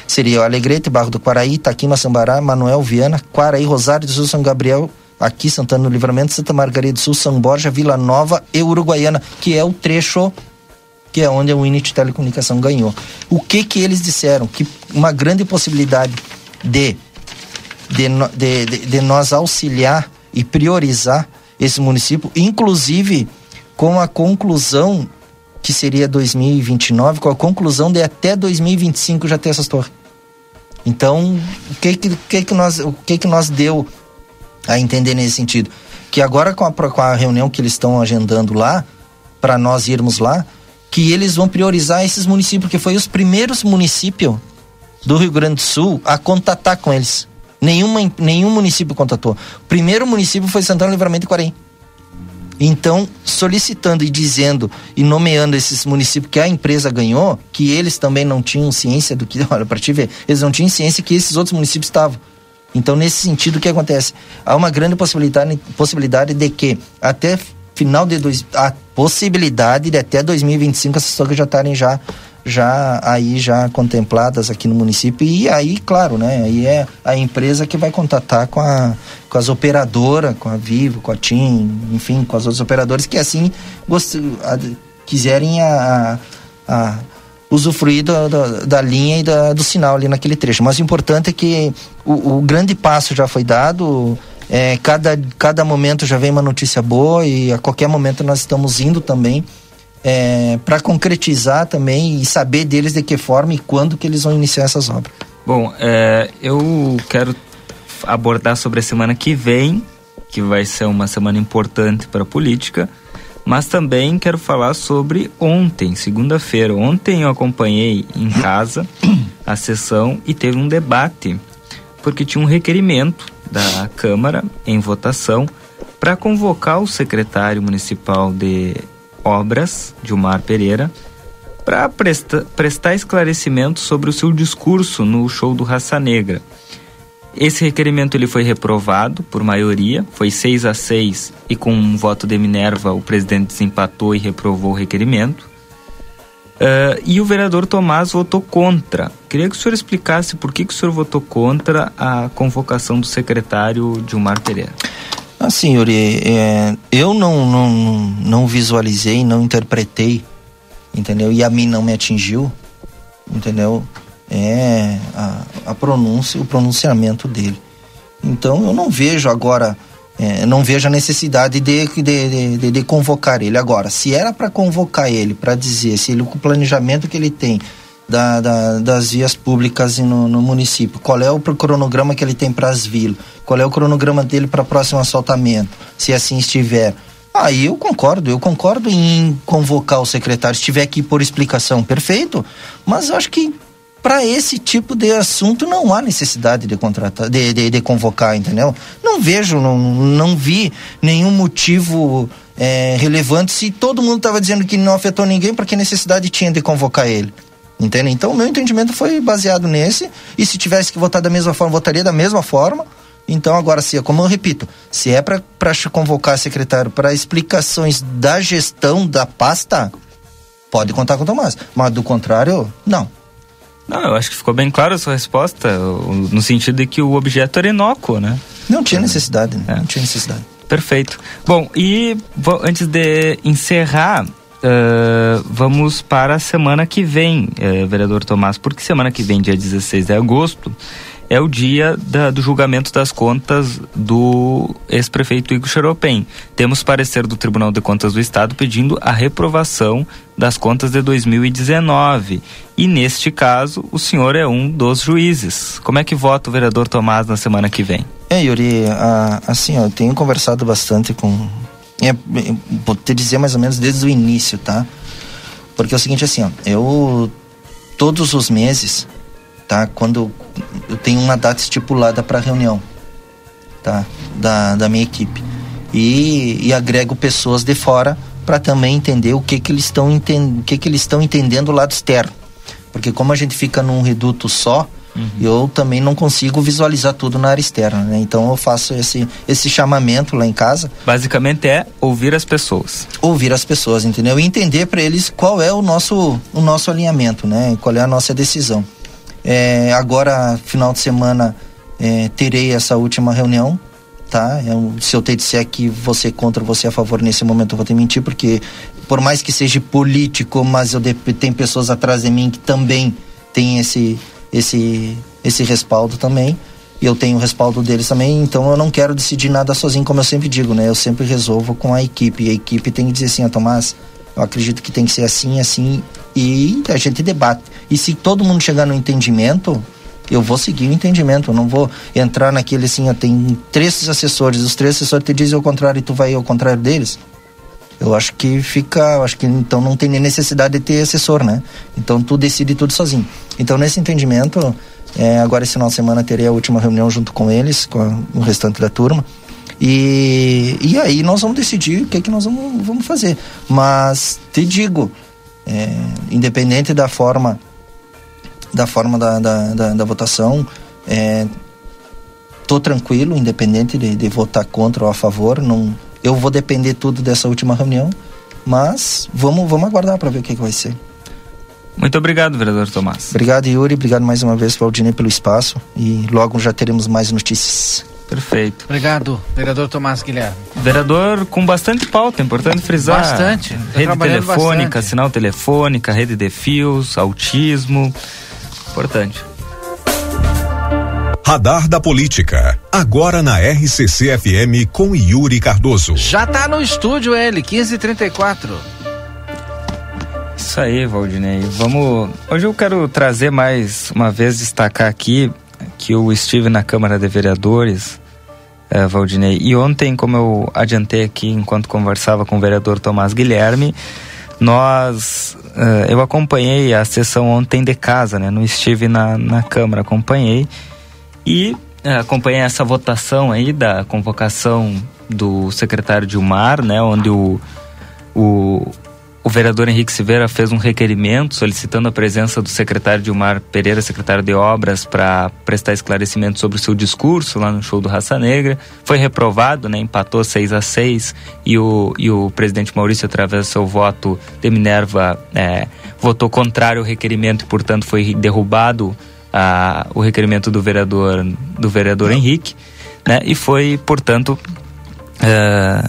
S21: Seria o Alegrete, Barro do Quaraí, Itaquima, Sambará, Manuel Viana, Quaraí, Rosário do Sul, São Gabriel, aqui Santana do Livramento, Santa Margarida do Sul, São Borja, Vila Nova e Uruguaiana, que é o trecho que é onde a Unity Telecomunicação ganhou. O que que eles disseram? Que uma grande possibilidade de de, de, de, de nós auxiliar e priorizar esse município, inclusive com a conclusão que seria 2029, com a conclusão de até 2025 já ter essas torres. Então, o que que, que, que nós o que que nós deu a entender nesse sentido. Que agora com a, com a reunião que eles estão agendando lá, para nós irmos lá, que eles vão priorizar esses municípios, porque foi os primeiros municípios do Rio Grande do Sul a contatar com eles. Nenhuma, nenhum município contatou. O primeiro município foi Santana Livramento e Quaraí. Então, solicitando e dizendo e nomeando esses municípios que a empresa ganhou, que eles também não tinham ciência do que, olha, para te ver, eles não tinham ciência que esses outros municípios estavam. Então, nesse sentido, o que acontece? Há uma grande possibilidade, possibilidade de que até final de dois, a possibilidade de até 2025 essas torres já estarem já já aí já contempladas aqui no município e aí claro né aí é a empresa que vai contatar com a com as operadoras com a Vivo com a TIM enfim com as outras operadoras que assim gost, a, quiserem a, a usufruir da, da, da linha e da, do sinal ali naquele trecho. Mas o importante é que o, o grande passo já foi dado, é, cada, cada momento já vem uma notícia boa e a qualquer momento nós estamos indo também é, para concretizar também e saber deles de que forma e quando que eles vão iniciar essas obras.
S20: Bom, é, eu quero abordar sobre a semana que vem, que vai ser uma semana importante para a política, mas também quero falar sobre ontem, segunda-feira. Ontem eu acompanhei em casa a sessão e teve um debate, porque tinha um requerimento da Câmara em votação para convocar o secretário municipal de obras, Dilmar Pereira, para presta, prestar esclarecimentos sobre o seu discurso no show do Raça Negra. Esse requerimento ele foi reprovado por maioria, foi 6 a 6 e com um voto de Minerva o presidente desempatou e reprovou o requerimento. Uh, e o vereador Tomás votou contra. Queria que o senhor explicasse por que, que o senhor votou contra a convocação do secretário Dilmar Pereira.
S21: Assim, Yuri, é, eu não, não, não visualizei, não interpretei, entendeu? E a mim não me atingiu, entendeu? é a, a pronúncia, o pronunciamento dele. Então eu não vejo agora, é, não vejo a necessidade de, de, de, de convocar ele. Agora, se era para convocar ele, para dizer se ele, o planejamento que ele tem da, da, das vias públicas no, no, município, qual é o cronograma que ele tem para as vilas, qual é o cronograma dele para o próximo assaltamento, se assim estiver. Aí eu concordo, eu concordo em convocar o secretário, se tiver aqui por explicação, perfeito. Mas acho que para esse tipo de assunto não há necessidade de contratar, de, de, de convocar, entendeu? Não vejo, não, não vi nenhum motivo é, relevante se todo mundo estava dizendo que não afetou ninguém, para que necessidade tinha de convocar ele? Entende? Então, o meu entendimento foi baseado nesse. E se tivesse que votar da mesma forma, votaria da mesma forma. Então, agora, se, como eu repito, se é para convocar secretário para explicações da gestão da pasta, pode contar com o Tomás. Mas do contrário, não.
S20: Não, eu acho que ficou bem clara a sua resposta, no sentido de que o objeto era inócuo, né?
S21: Não tinha necessidade, né? é. não tinha necessidade.
S20: Perfeito. Bom, e antes de encerrar, uh, vamos para a semana que vem, uh, vereador Tomás, porque semana que vem, dia 16 de agosto, é o dia da, do julgamento das contas do ex-prefeito Igor Xeropem. Temos parecer do Tribunal de Contas do Estado pedindo a reprovação das contas de 2019. E neste caso, o senhor é um dos juízes. Como é que vota o vereador Tomás na semana que vem?
S21: É, Yuri, assim, eu tenho conversado bastante com. É, vou te dizer mais ou menos desde o início, tá? Porque é o seguinte, assim, ó, eu todos os meses tá? Quando eu tenho uma data estipulada para reunião, tá? Da, da minha equipe e, e agrego pessoas de fora para também entender o que que eles estão entendendo, o que que eles estão entendendo do lado externo, porque como a gente fica num reduto só, Uhum. eu também não consigo visualizar tudo na área externa, né? Então eu faço esse, esse chamamento lá em casa.
S20: Basicamente é ouvir as pessoas.
S21: Ouvir as pessoas, entendeu? E entender para eles qual é o nosso, o nosso alinhamento, né? Qual é a nossa decisão. É, agora, final de semana, é, terei essa última reunião, tá? Eu, se eu te disser que você é contra, você é a favor, nesse momento eu vou te mentir, porque por mais que seja político, mas eu de, tem pessoas atrás de mim que também têm esse, esse, esse respaldo também. E eu tenho o respaldo deles também, então eu não quero decidir nada sozinho, como eu sempre digo, né? Eu sempre resolvo com a equipe. E a equipe tem que dizer assim, ó, Tomás, eu acredito que tem que ser assim, assim, e a gente debate. E se todo mundo chegar no entendimento, eu vou seguir o entendimento, eu não vou entrar naquele assim, eu tenho três assessores, os três assessores te dizem o contrário e tu vai ao contrário deles. Eu acho que fica, acho que então não tem nem necessidade de ter assessor, né? Então tu decide tudo sozinho. Então nesse entendimento, é, agora esse final de semana terei a última reunião junto com eles, com a, o restante da turma. E, e aí nós vamos decidir o que, é que nós vamos, vamos fazer. Mas te digo, é, independente da forma da forma da, da, da, da votação, é, tô tranquilo, independente de, de, votar contra ou a favor. Não, eu vou depender tudo dessa última reunião, mas vamos, vamos aguardar para ver o que, que, vai ser.
S20: Muito obrigado, vereador Tomás.
S21: Obrigado, Yuri. Obrigado mais uma vez, Valdinei, pelo espaço. E logo já teremos mais notícias.
S20: Perfeito.
S2: Obrigado, vereador Tomás Guilherme.
S20: Vereador com bastante pauta, é importante frisar.
S2: Bastante.
S20: Tá rede telefônica, bastante. sinal telefônica, rede de fios, autismo. Importante.
S4: Radar da Política. Agora na RCC FM com Yuri Cardoso.
S2: Já tá no estúdio ele, 1534.
S20: Isso aí, Valdinei. Vamos. Hoje eu quero trazer mais uma vez, destacar aqui que eu estive na Câmara de Vereadores, uh, Valdinei, e ontem, como eu adiantei aqui enquanto conversava com o vereador Tomás Guilherme, nós, uh, eu acompanhei a sessão ontem de casa, né? Não estive na, na Câmara, acompanhei e uh, acompanhei essa votação aí da convocação do secretário Dilmar, né? Onde o, o, o vereador Henrique Silveira fez um requerimento solicitando a presença do secretário Dilmar Pereira, secretário de Obras, para prestar esclarecimento sobre o seu discurso lá no show do Raça Negra. Foi reprovado, né? empatou 6 a 6 e o, e o presidente Maurício, através do seu voto de Minerva, é, votou contrário ao requerimento e, portanto, foi derrubado a, o requerimento do vereador, do vereador Henrique. Né? E foi, portanto. É,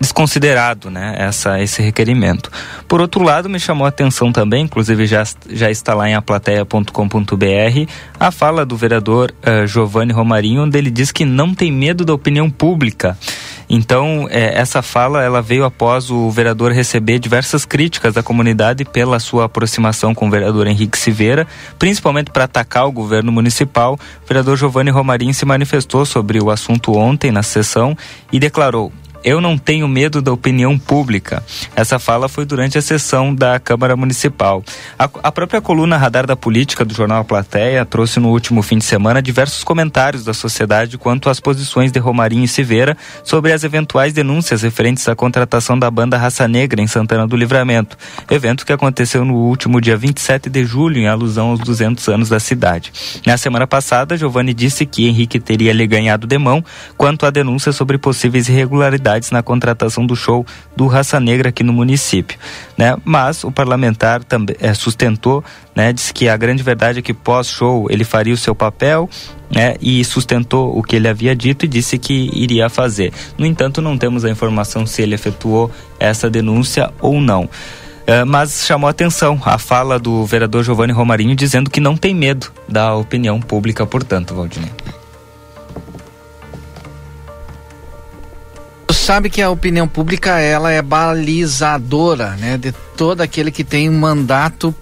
S20: desconsiderado né, essa, esse requerimento. Por outro lado, me chamou a atenção também, inclusive já, já está lá em aplateia.com.br, a fala do vereador uh, Giovanni Romarinho, onde ele diz que não tem medo da opinião pública. Então, é, essa fala ela veio após o vereador receber diversas críticas da comunidade pela sua aproximação com o vereador Henrique Silveira, principalmente para atacar o governo municipal. O vereador Giovanni Romarinho se manifestou sobre o assunto ontem na sessão e declarou: eu não tenho medo da opinião pública. Essa fala foi durante a sessão da Câmara Municipal. A, a própria coluna Radar da Política do jornal A Plateia trouxe no último fim de semana diversos comentários da sociedade quanto às posições de Romarinho e Silveira sobre as eventuais denúncias referentes à contratação da banda Raça Negra em Santana do Livramento, evento que aconteceu no último dia 27 de julho em alusão aos 200 anos da cidade. Na semana passada, Giovanni disse que Henrique teria lhe ganhado de mão quanto à denúncia sobre possíveis irregularidades na contratação do show do Raça Negra aqui no município, né? Mas o parlamentar também é, sustentou, né? Disse que a grande verdade é que pós-show ele faria o seu papel, né? E sustentou o que ele havia dito e disse que iria fazer. No entanto, não temos a informação se ele efetuou essa denúncia ou não. Uh, mas chamou atenção a fala do vereador Giovanni Romarinho dizendo que não tem medo da opinião pública, portanto, Valdinei.
S2: Sabe que a opinião pública ela é balizadora, né, de todo aquele que tem um mandato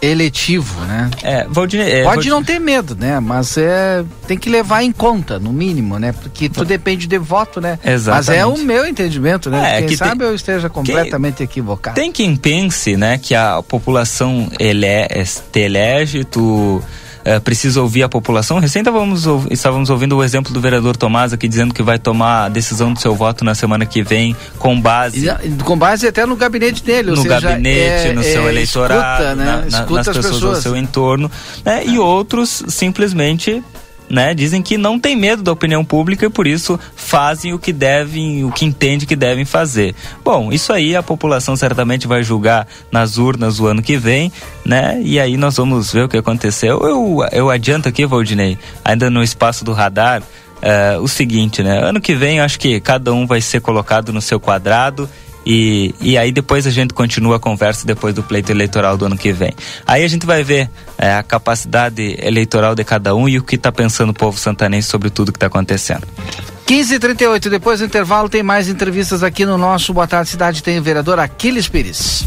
S2: eletivo, né?
S20: É, Valdinei, é,
S2: Pode
S20: Valdinei.
S2: não ter medo, né? Mas é tem que levar em conta, no mínimo, né? Porque tudo depende de voto, né?
S20: Exatamente.
S2: Mas é o meu entendimento, né?
S20: É,
S2: Quem
S20: que
S2: sabe
S20: tem-
S2: eu esteja completamente equivocado.
S20: Tem quem pense, né, que a população ele é, te elege, tu eh, precisa ouvir a população. Recém estávamos, estávamos ouvindo o exemplo do vereador Tomás aqui dizendo que vai tomar a decisão do seu voto na semana que vem com base
S2: Com base até no gabinete dele,
S20: no
S2: seja,
S20: gabinete,
S2: é-
S20: no seu
S2: é,
S20: eleitorado,
S2: escuta, né?
S20: na- na- nas
S2: as
S20: pessoas,
S2: pessoas.
S20: ao seu entorno, né? E outros simplesmente né, dizem que não tem medo da opinião pública e por isso fazem o que devem, o que entende que devem fazer. Bom, isso aí a população certamente vai julgar nas urnas o ano que vem, né? E aí nós vamos ver o que aconteceu. Eu, eu adianto aqui, Valdinei, ainda no espaço do radar, eh, o seguinte, né? Ano que vem acho que cada um vai ser colocado no seu quadrado e, e aí depois a gente continua a conversa depois do pleito eleitoral do ano que vem. Aí a gente vai ver é, a capacidade eleitoral de cada um e o que está pensando o povo santanense sobre tudo que está acontecendo.
S2: 15h38, depois do intervalo tem mais entrevistas aqui no nosso Boa Tarde Cidade, tem o vereador Aquiles Pires.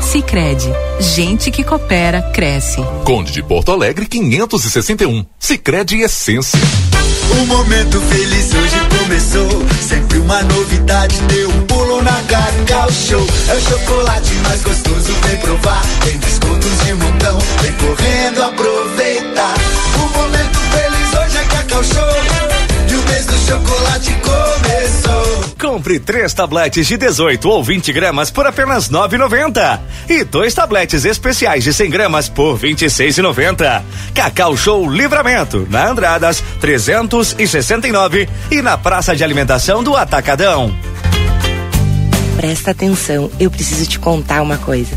S3: Sicredi, gente que coopera cresce.
S1: Conde de Porto Alegre 561. Sicredi Essência.
S22: O momento feliz hoje começou. Sempre uma novidade, deu um pulo na Cacau Show. É o chocolate mais gostoso, vem provar. Tem descontos de montão, vem correndo aproveitar. O momento feliz hoje é Cacau Show. E o mês do chocolate começou.
S23: Compre três tabletes de 18 ou 20 gramas por apenas R$ 9,90. E dois tabletes especiais de 100 gramas por R$ 26,90. Cacau Show Livramento, na Andradas 369 e na Praça de Alimentação do Atacadão.
S24: Presta atenção, eu preciso te contar uma coisa.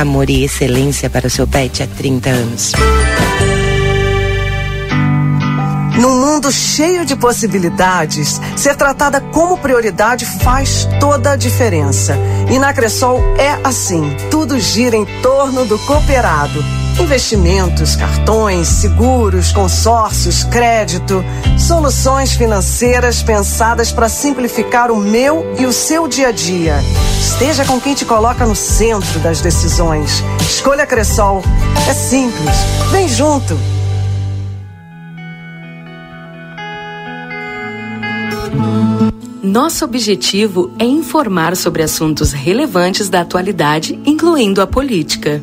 S24: amor e excelência para o seu pet há 30 anos.
S25: Num mundo cheio de possibilidades, ser tratada como prioridade faz toda a diferença. E na Cressol é assim: tudo gira em torno do cooperado. Investimentos, cartões, seguros, consórcios, crédito, soluções financeiras pensadas para simplificar o meu e o seu dia a dia. Esteja com quem te coloca no centro das decisões. Escolha Cressol. É simples. Vem junto.
S6: Nosso objetivo é informar sobre assuntos relevantes da atualidade, incluindo a política.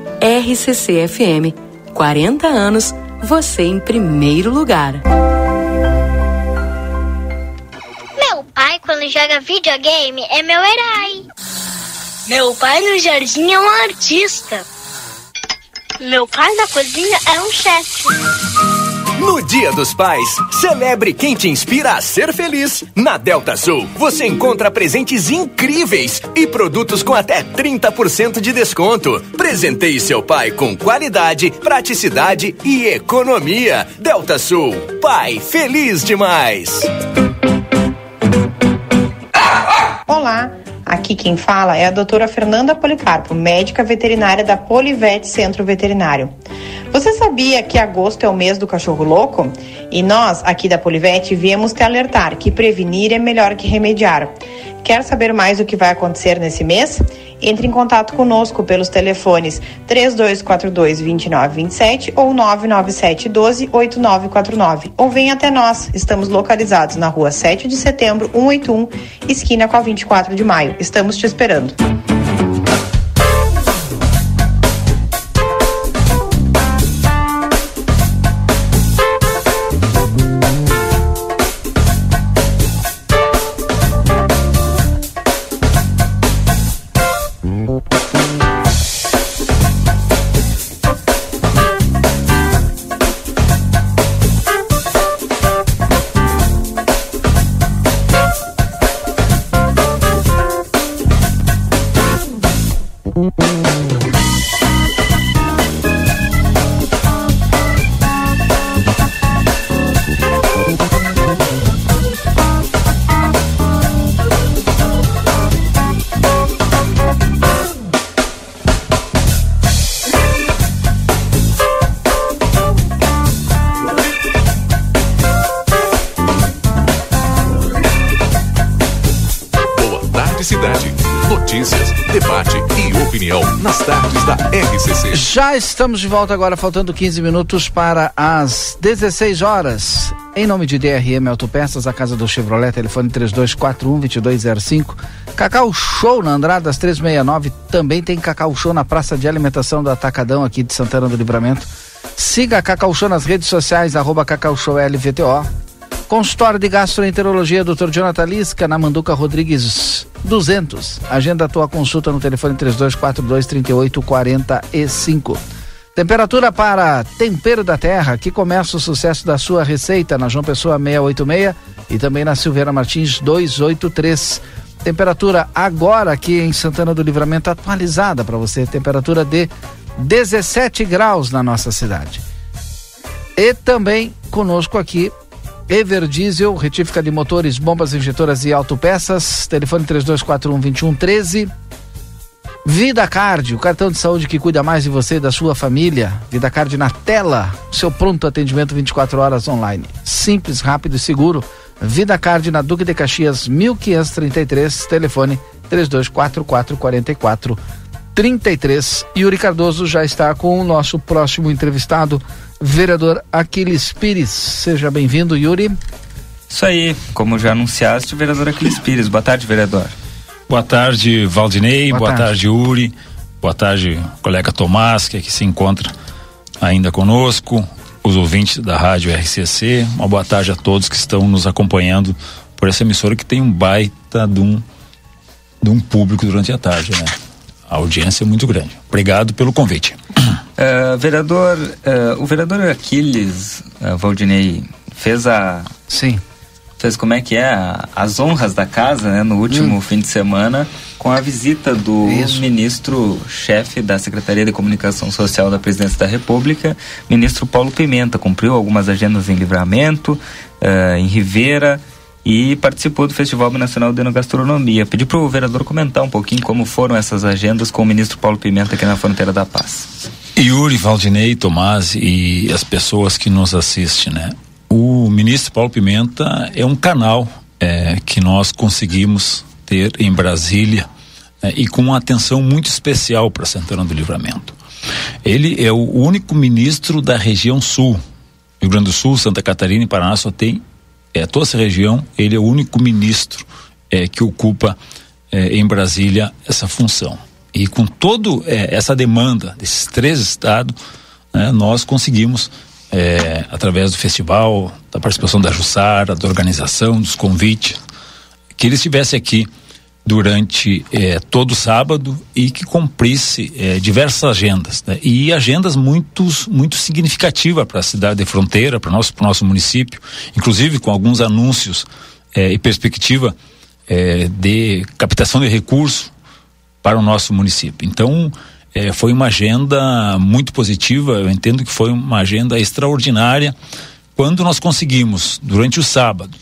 S6: RCC FM, 40 anos, você em primeiro lugar.
S26: Meu pai, quando joga videogame, é meu herói. Meu pai no jardim é um artista. Meu pai na cozinha é um chefe.
S16: No Dia dos Pais, celebre quem te inspira a ser feliz. Na Delta Sul, você encontra presentes incríveis e produtos com até 30% de desconto. Presenteie seu pai com qualidade, praticidade e economia. Delta Sul, pai feliz demais.
S18: Olá, aqui quem fala é a doutora Fernanda Policarpo, médica veterinária da Polivete Centro Veterinário. Você sabia que agosto é o mês do cachorro louco? E nós, aqui da Polivete, viemos te alertar que prevenir é melhor que remediar. Quer saber mais o que vai acontecer nesse mês? Entre em contato conosco pelos telefones 3242 2927 ou 997 12 8949 ou venha até nós. Estamos localizados na rua 7 de setembro, 181, esquina com a 24 de maio. Estamos te esperando.
S2: Já estamos de volta agora, faltando 15 minutos para as 16 horas. Em nome de DRM Autopeças, a casa do Chevrolet, telefone 3241-2205. Cacau Show na Andradas 369. Também tem Cacau Show na Praça de Alimentação do Atacadão aqui de Santana do Livramento. Siga a Cacau Show nas redes sociais, arroba Cacau Show LVTO. Consultório de Gastroenterologia, Dr. Jonathan Lisca, na Manduca Rodrigues 200. Agenda a tua consulta no telefone 3242 3845. Temperatura para Tempero da Terra, que começa o sucesso da sua receita na João Pessoa 686 e também na Silveira Martins 283. Temperatura agora aqui em Santana do Livramento atualizada para você, temperatura de 17 graus na nossa cidade. E também conosco aqui Ever Diesel, retífica de motores, bombas injetoras e autopeças. Telefone 3241-2113. Vida Card, o cartão de saúde que cuida mais de você e da sua família. Vida Card na tela, seu pronto atendimento 24 horas online. Simples, rápido e seguro. Vida Card na Duque de Caxias 1533, telefone 324444 33. Yuri Cardoso já está com o nosso próximo entrevistado, vereador Aquiles Pires. Seja bem-vindo, Yuri.
S20: Isso aí, como já anunciaste, vereador Aquiles Pires. Boa tarde, vereador.
S27: Boa tarde, Valdinei.
S2: Boa
S27: Boa,
S2: tarde.
S27: tarde. Uri.
S28: Boa tarde, colega Tomás, que aqui se encontra ainda conosco, os ouvintes da Rádio RCC. Uma boa tarde a todos que estão nos acompanhando por essa emissora que tem um baita de um, de um público durante a tarde, né? A audiência é muito grande. Obrigado pelo convite.
S20: Uh, vereador, uh, o vereador Aquiles uh, Valdinei fez a.
S2: Sim.
S20: Fez como é que é? A, as honras da casa, né? No último hum. fim de semana, com a visita do ministro-chefe da Secretaria de Comunicação Social da Presidência da República, ministro Paulo Pimenta. Cumpriu algumas agendas em Livramento, em Rivera e participou do Festival Nacional de Enogastronomia. Pedi para o vereador comentar um pouquinho como foram essas agendas com o ministro Paulo Pimenta aqui na Fronteira da Paz.
S28: Yuri, Valdinei, Tomás e as pessoas que nos assistem, né? O ministro Paulo Pimenta é um canal é, que nós conseguimos ter em Brasília é, e com uma atenção muito especial para Santana do Livramento. Ele é o único ministro da região sul. Rio Grande do Sul, Santa Catarina e Paraná só tem é, toda essa região, ele é o único ministro é, que ocupa é, em Brasília essa função. E com toda é, essa demanda desses três estados, né, nós conseguimos, é, através do festival, da participação da Jussara, da organização, dos convites, que ele estivesse aqui durante é, todo sábado e que cumprisse é, diversas agendas né? e agendas muito muito significativas para a cidade de fronteira para nosso para nosso município inclusive com alguns anúncios é, e perspectiva de captação de recursos para o nosso município então foi uma agenda muito positiva eu entendo que foi uma agenda extraordinária quando nós conseguimos durante o sábado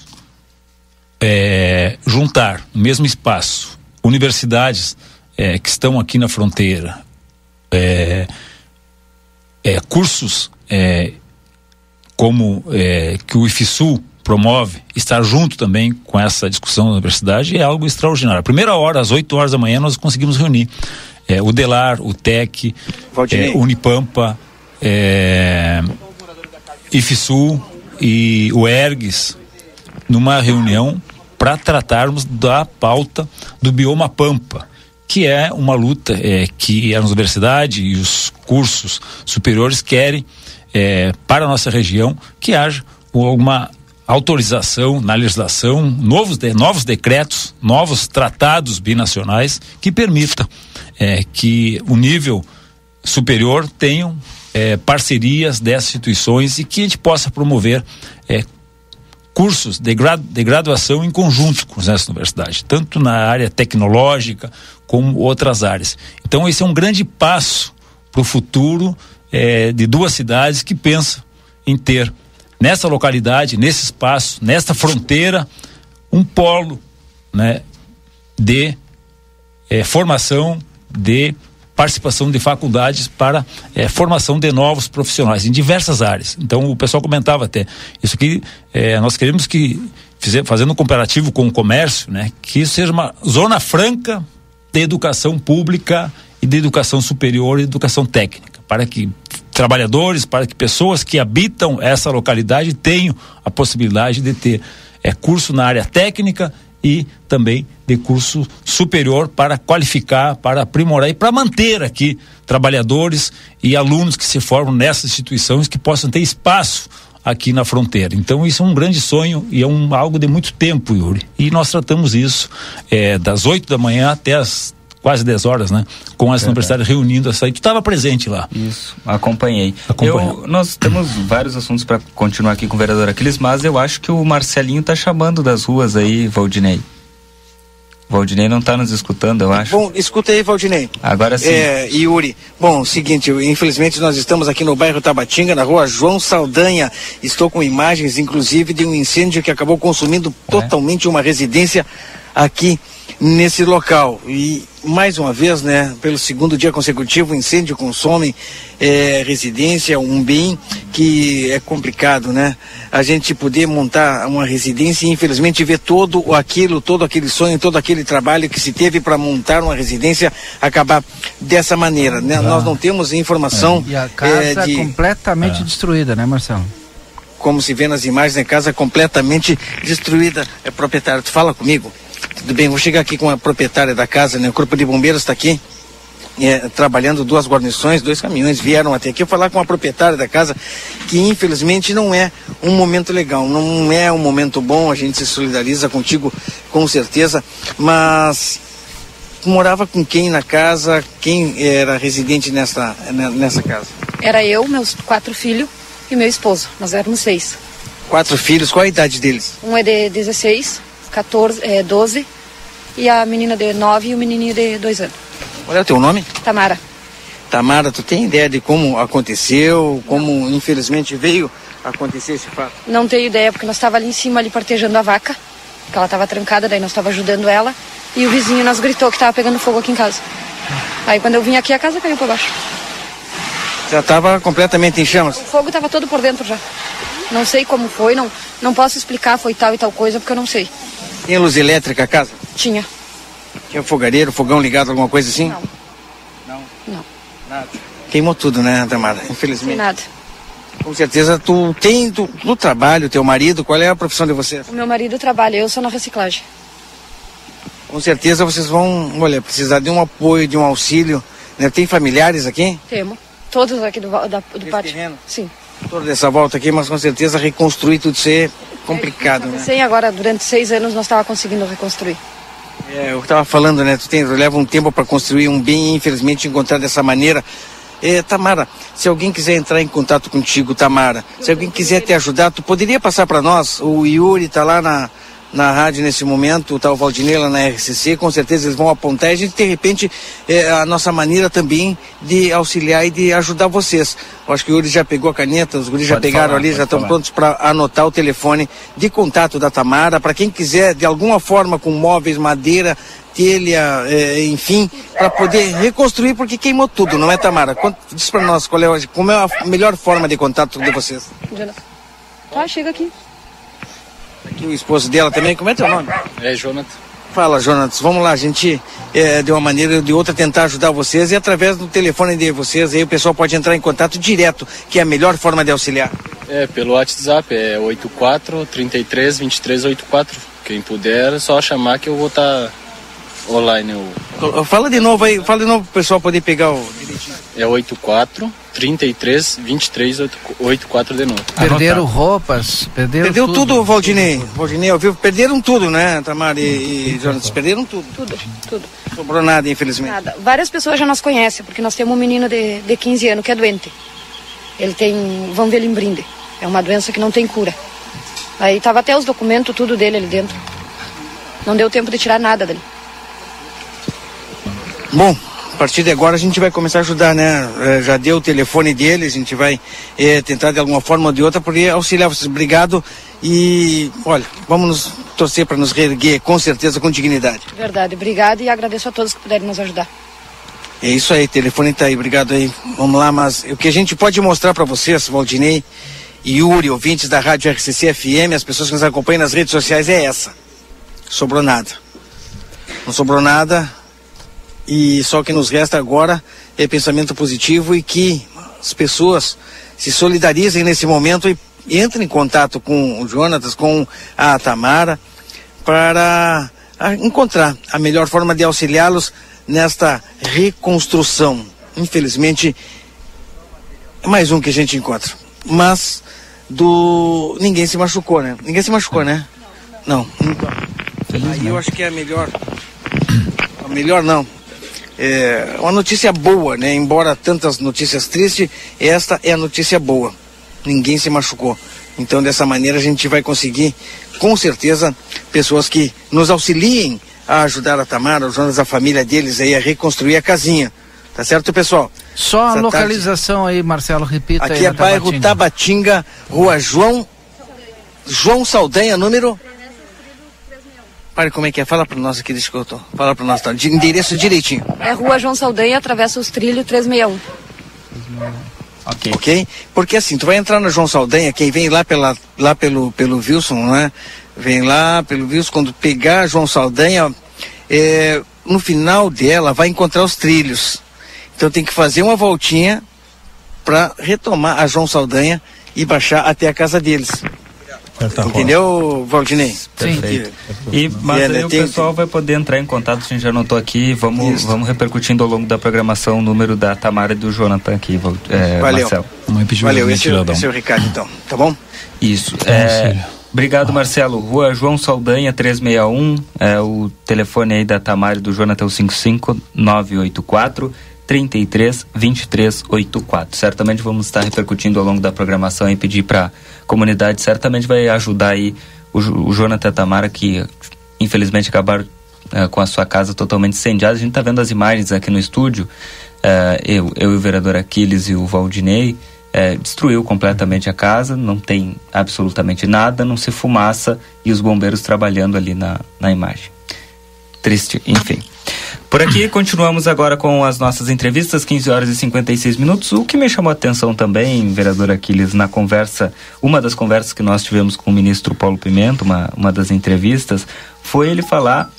S28: é, juntar no mesmo espaço universidades é, que estão aqui na fronteira, é, é cursos é, como é, que o IFSU promove, estar junto também com essa discussão da universidade é algo extraordinário. A primeira hora, às 8 horas da manhã, nós conseguimos reunir o DELAR, o TEC, Unipampa, IFSU e o ERGS, numa reunião para tratarmos da pauta do bioma Pampa, que é uma luta é, que a universidade e os cursos superiores querem é, para a nossa região que haja alguma autorização na legislação, novos, de, novos decretos, novos tratados binacionais que permitam é, que o nível superior tenham é, parcerias dessas instituições e que a gente possa promover é, cursos de, gradu, de graduação em conjunto com essa universidade, tanto na área tecnológica como outras áreas. Então, esse é um grande passo para o futuro é, de duas cidades que pensam em ter nessa localidade, nesse espaço, nesta fronteira, um polo né, de é, formação de participação de faculdades para é, formação de novos profissionais em diversas áreas. Então o pessoal comentava até isso aqui é, nós queremos que fazendo um comparativo com o comércio, né, que isso seja uma zona franca de educação pública e de educação superior e educação técnica para que trabalhadores, para que pessoas que habitam essa localidade tenham a possibilidade de ter é, curso na área técnica e também de curso superior para qualificar, para aprimorar e para manter aqui trabalhadores e alunos que se formam nessas instituições que possam ter espaço aqui na fronteira. Então isso é um grande sonho e é um algo de muito tempo, Yuri. E nós tratamos isso é, das 8 da manhã até as quase 10 horas, né? Com essa é, universidade reunindo essa aí. Tu estava presente lá.
S20: Isso, acompanhei. Eu, nós temos vários assuntos para continuar aqui com o vereador Aquiles, mas eu acho que o Marcelinho está chamando das ruas aí, Valdinei. Valdinei não está nos escutando, eu acho.
S27: Bom, escuta aí, Valdinei.
S20: Agora sim.
S27: É, Yuri. Bom, seguinte, infelizmente nós estamos aqui no bairro Tabatinga, na rua João Saldanha. Estou com imagens, inclusive, de um incêndio que acabou consumindo é. totalmente uma residência aqui nesse local. E mais uma vez, né, pelo segundo dia consecutivo, o incêndio consome é, residência, um bem que é complicado, né? A gente poder montar uma residência e infelizmente ver todo aquilo, todo aquele sonho, todo aquele trabalho que se teve para montar uma residência acabar dessa maneira, né? Ah. Nós não temos informação
S2: é. e a casa é, de... completamente ah. destruída, né, Marcelo?
S27: Como se vê nas imagens, a casa completamente destruída. É proprietário, tu fala comigo? Tudo bem, vou chegar aqui com a proprietária da casa, né? O Corpo de Bombeiros está aqui.
S8: é, trabalhando duas guarnições, dois caminhões vieram até aqui falar com a proprietária da casa, que infelizmente não é um momento legal, não é um momento bom, a gente se solidariza contigo com certeza, mas morava com quem na casa, quem era residente nessa, nessa casa?
S29: Era eu, meus quatro filhos e meu esposo, nós éramos seis.
S8: Quatro filhos, qual a idade deles?
S29: Um é de 16, 14, é, 12 e a menina de 9 e o menininho de 2 anos.
S8: Qual é o teu nome?
S29: Tamara.
S8: Tamara, tu tem ideia de como aconteceu, como infelizmente veio acontecer esse fato?
S29: Não tenho ideia, porque nós estava ali em cima, ali partejando a vaca, que ela estava trancada, daí nós estava ajudando ela, e o vizinho nos gritou que estava pegando fogo aqui em casa. Aí quando eu vim aqui, a casa caiu para baixo.
S8: Já estava completamente em chamas?
S29: O fogo estava todo por dentro já. Não sei como foi, não, não posso explicar foi tal e tal coisa, porque eu não sei.
S8: Tinha luz elétrica a casa?
S29: Tinha.
S8: Tinha fogareiro, fogão ligado, alguma coisa assim?
S29: Não. Não? Não.
S8: Nada. Queimou tudo, né, Tamara? Infelizmente.
S29: Sem nada.
S8: Com certeza tu tem tu, no trabalho, teu marido, qual é a profissão de vocês?
S29: O meu marido trabalha, eu sou na reciclagem.
S8: Com certeza vocês vão, olha, precisar de um apoio, de um auxílio. Né? Tem familiares aqui?
S29: Temos. Todos aqui do, da, do pátio.
S8: Terreno?
S29: Sim.
S8: Toda essa volta aqui, mas com certeza reconstruir tudo isso complicado, né?
S29: Sem agora, durante seis anos, nós estávamos conseguindo reconstruir.
S8: É, eu estava falando, né? Tu tem, leva um tempo para construir um bem, infelizmente encontrar dessa maneira. É, Tamara, se alguém quiser entrar em contato contigo, Tamara, se alguém quiser te ajudar, tu poderia passar para nós? O Yuri está lá na, na rádio nesse momento, tá o Valdinei lá na RCC, com certeza eles vão apontar e a gente, de repente, é a nossa maneira também de auxiliar e de ajudar vocês. Eu acho que o Yuri já pegou a caneta, os guris já
S20: Pode
S8: pegaram
S20: falar,
S8: ali, já estão
S20: falar.
S8: prontos para anotar o telefone de contato da Tamara, para quem quiser, de alguma forma, com móveis, madeira, telha, é, enfim, para poder reconstruir, porque queimou tudo, não é, Tamara? Quanto, diz para nós qual é, a- como é a melhor forma de contato de vocês.
S29: Tá, chega aqui.
S8: Aqui o esposo dela também, como é teu nome?
S20: É, Jonathan.
S8: Fala, Jonas. Vamos lá, a gente, é, de uma maneira ou de outra, tentar ajudar vocês e através do telefone de vocês, aí o pessoal pode entrar em contato direto, que é a melhor forma de auxiliar.
S30: É, pelo WhatsApp, é 84 33 23 84. Quem puder, é só chamar que eu vou estar online. Eu...
S8: Fala de novo aí, fala de novo pro pessoal poder pegar o.
S30: É 84 33 23 84 de novo.
S2: Perderam roupas, perderam
S8: Perdeu
S2: tudo.
S8: tudo, Valdinei. Valdinei, ao vivo, perderam tudo, né, Tamara e, e Jonas? Perderam tudo.
S29: Tudo, tudo.
S8: Não sobrou nada, infelizmente.
S29: Nada. Várias pessoas já nos conhecem, porque nós temos um menino de, de 15 anos que é doente. Ele tem Van Velimbrinde. É uma doença que não tem cura. Aí tava até os documentos, tudo dele ali dentro. Não deu tempo de tirar nada dele.
S8: Bom, a partir de agora a gente vai começar a ajudar, né? Eh, Já deu o telefone dele, a gente vai eh, tentar de alguma forma ou de outra poder auxiliar vocês. Obrigado e, olha, vamos nos torcer para nos reerguer, com certeza, com dignidade.
S29: Verdade. Obrigada e agradeço a todos que puderem nos ajudar.
S8: É isso aí, telefone tá aí, obrigado aí. Vamos lá, mas o que a gente pode mostrar para vocês, Valdinei e Yuri, ouvintes da Rádio RCC FM, as pessoas que nos acompanham nas redes sociais, é essa. Sobrou nada. Não sobrou nada. E só o que nos resta agora é pensamento positivo e que as pessoas se solidarizem nesse momento e entrem em contato com o Jonatas, com a Tamara, para encontrar a melhor forma de auxiliá-los nesta reconstrução. Infelizmente, é mais um que a gente encontra. Mas do ninguém se machucou, né? Ninguém se machucou, né? Não. Aí eu acho que é a melhor. A melhor não. É uma notícia boa, né? Embora tantas notícias tristes, esta é a notícia boa. Ninguém se machucou. Então, dessa maneira, a gente vai conseguir, com certeza, pessoas que nos auxiliem a ajudar a Tamara, os donos da família deles aí a reconstruir a casinha. Tá certo, pessoal?
S2: Só a
S8: Essa
S2: localização aí, Marcelo, repita aí.
S8: Aqui é
S2: na
S8: bairro
S2: Tabatinga.
S8: Tabatinga, rua João João Saldanha, número. Pare, como é que é? Fala para nós aqui, deixa que eu tô. Fala para nós, tá? De endereço direitinho.
S29: É Rua João Saldanha, atravessa os trilhos 361.
S8: Ok. Ok? Porque assim, tu vai entrar na João Saldanha, quem vem lá, pela, lá pelo, pelo Wilson, né? Vem lá pelo Wilson, quando pegar a João Saldanha, é, no final dela vai encontrar os trilhos. Então tem que fazer uma voltinha para retomar a João Saldanha e baixar até a casa deles.
S27: Entendeu, Valdinei?
S20: Perfeito. E, mas aí o pessoal vai poder entrar em contato, a gente já anotou aqui, vamos, vamos repercutindo ao longo da programação o número da Tamara e do Jonathan aqui, é,
S27: Valeu.
S20: Marcelo.
S27: Valeu, esse, é- esse é o Ricardo então, tá bom?
S20: Isso. É, obrigado, Marcelo. Rua João Saldanha, 361. É o telefone aí da Tamara e do Jonathan, 55984 33 23 84. Certamente vamos estar repercutindo ao longo da programação e pedir para comunidade, certamente vai ajudar aí o, o Jonathan Tamara, que infelizmente acabaram é, com a sua casa totalmente incendiada. A gente está vendo as imagens aqui no estúdio. É, eu, eu e o vereador Aquiles e o Valdinei é, destruiu completamente a casa, não tem absolutamente nada, não se fumaça e os bombeiros trabalhando ali na, na imagem. Triste, enfim. Por aqui continuamos agora com as nossas entrevistas, 15 horas e 56 minutos. O que me chamou a atenção também, vereador Aquiles, na conversa, uma das conversas que nós tivemos com o ministro Paulo Pimenta, uma, uma das entrevistas, foi ele falar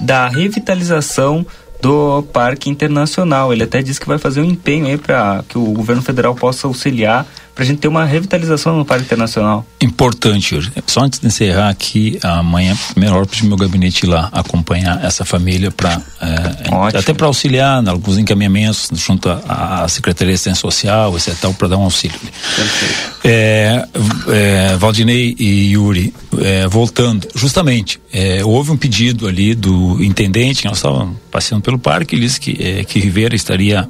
S20: da revitalização do Parque Internacional. Ele até disse que vai fazer um empenho aí para que o governo federal possa auxiliar para a gente ter uma revitalização no Parque Internacional.
S28: Importante, Yuri. Só antes de encerrar aqui, amanhã, primeira hora, para o meu gabinete ir lá acompanhar essa família para é, até para auxiliar em alguns encaminhamentos junto à Secretaria de Assistência Social, etc., para dar um auxílio. É, é, Valdinei e Yuri, é, voltando, justamente, houve um pedido ali do intendente, nós estávamos passeando pelo parque, ele disse que, que Rivera estaria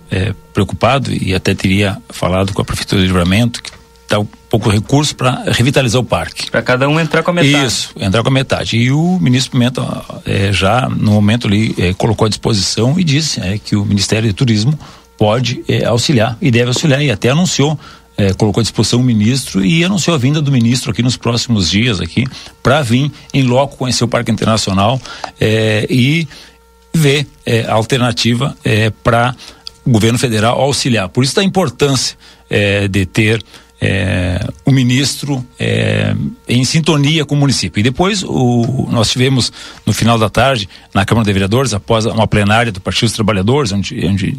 S28: preocupado e até teria falado com a Prefeitura de Livramento que dá um pouco recurso para revitalizar o parque.
S20: Para cada um entrar com a metade.
S28: Isso, entrar com a metade. E o ministro Pimenta é, já no momento ali é, colocou à disposição e disse é, que o Ministério de Turismo pode auxiliar e deve auxiliar e até anunciou colocou à disposição o ministro e anunciou a vinda do ministro aqui nos próximos dias aqui para vir em loco conhecer o Parque Internacional e ver a alternativa para o governo federal auxiliar. Por isso da importância é, de ter é, o ministro é, em sintonia com o município. E depois o, nós tivemos no final da tarde na Câmara de Vereadores, após uma plenária do Partido dos Trabalhadores, onde, onde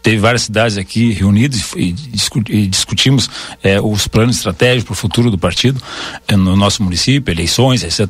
S28: teve várias cidades aqui reunidas e, discutimos é, os planos estratégicos para o futuro do partido é, no nosso município, eleições, etc.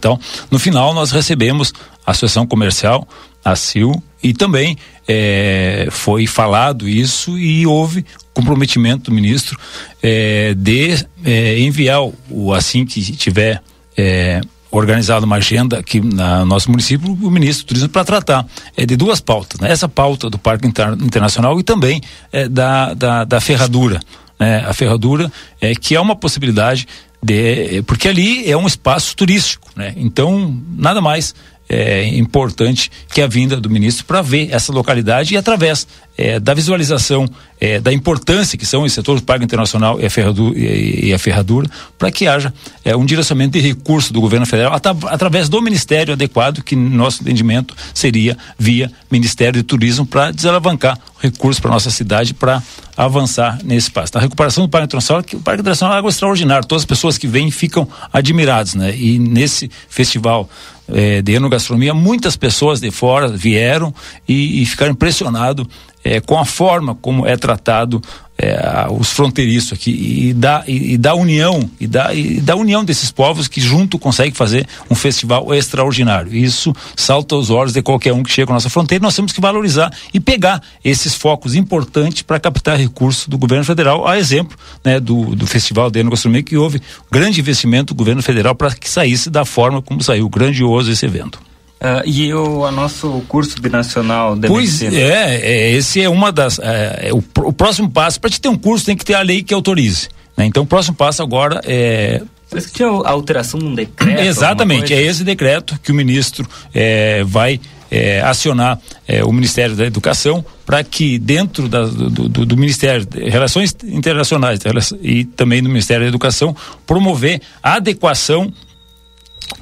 S28: No final nós recebemos a Associação Comercial, a CIL, e também é, foi falado isso e houve comprometimento do ministro é, de é, enviar o assim que tiver é, organizado uma agenda aqui no nosso município, o ministro do Turismo para tratar é, de duas pautas, né? essa pauta do Parque Inter Internacional e também é, da, da, da ferradura, né? a ferradura é que é uma possibilidade de, porque ali é um espaço turístico, né? Então nada mais é, importante que a vinda do ministro para ver essa localidade e através é, da visualização é, da importância que são os setores do Parque Internacional e a ferradura, e, ferradura para que haja é, um direcionamento de recursos do governo federal at através do ministério adequado que no nosso entendimento seria via Ministério de Turismo para desalavancar recursos para nossa cidade para avançar nesse espaço. A recuperação do Parque Internacional, que o Parque Internacional é algo extraordinário, todas as pessoas que vêm ficam admiradas, né? E nesse festival é, de enogastronomia, muitas pessoas de fora vieram e, e ficaram impressionados é, com a forma como é tratado é, os fronteiriços aqui e da, e, e da união e da, e da união desses povos que junto conseguem fazer um festival extraordinário. Isso salta aos olhos de qualquer um que chega à nossa fronteira. Nós temos que valorizar e pegar esses focos importantes para captar recursos do governo federal, a exemplo né, do, do Festival de Enogastronomia, que houve grande investimento do governo federal para que saísse da forma como saiu, grandioso esse evento.
S20: Uh, e o nosso curso binacional de
S28: pois medicina? É, é, esse é uma das. É, é o, o, próximo passo, para te ter um curso, tem que ter a lei que autorize. Né? Então, o próximo passo agora é.
S20: Parece que tinha a alteração de um decreto.
S28: Exatamente, é esse decreto que o ministro é, vai é, acionar é, o Ministério da Educação para que dentro da, do, do, do, Ministério de Relações Internacionais e também do Ministério da Educação promover a adequação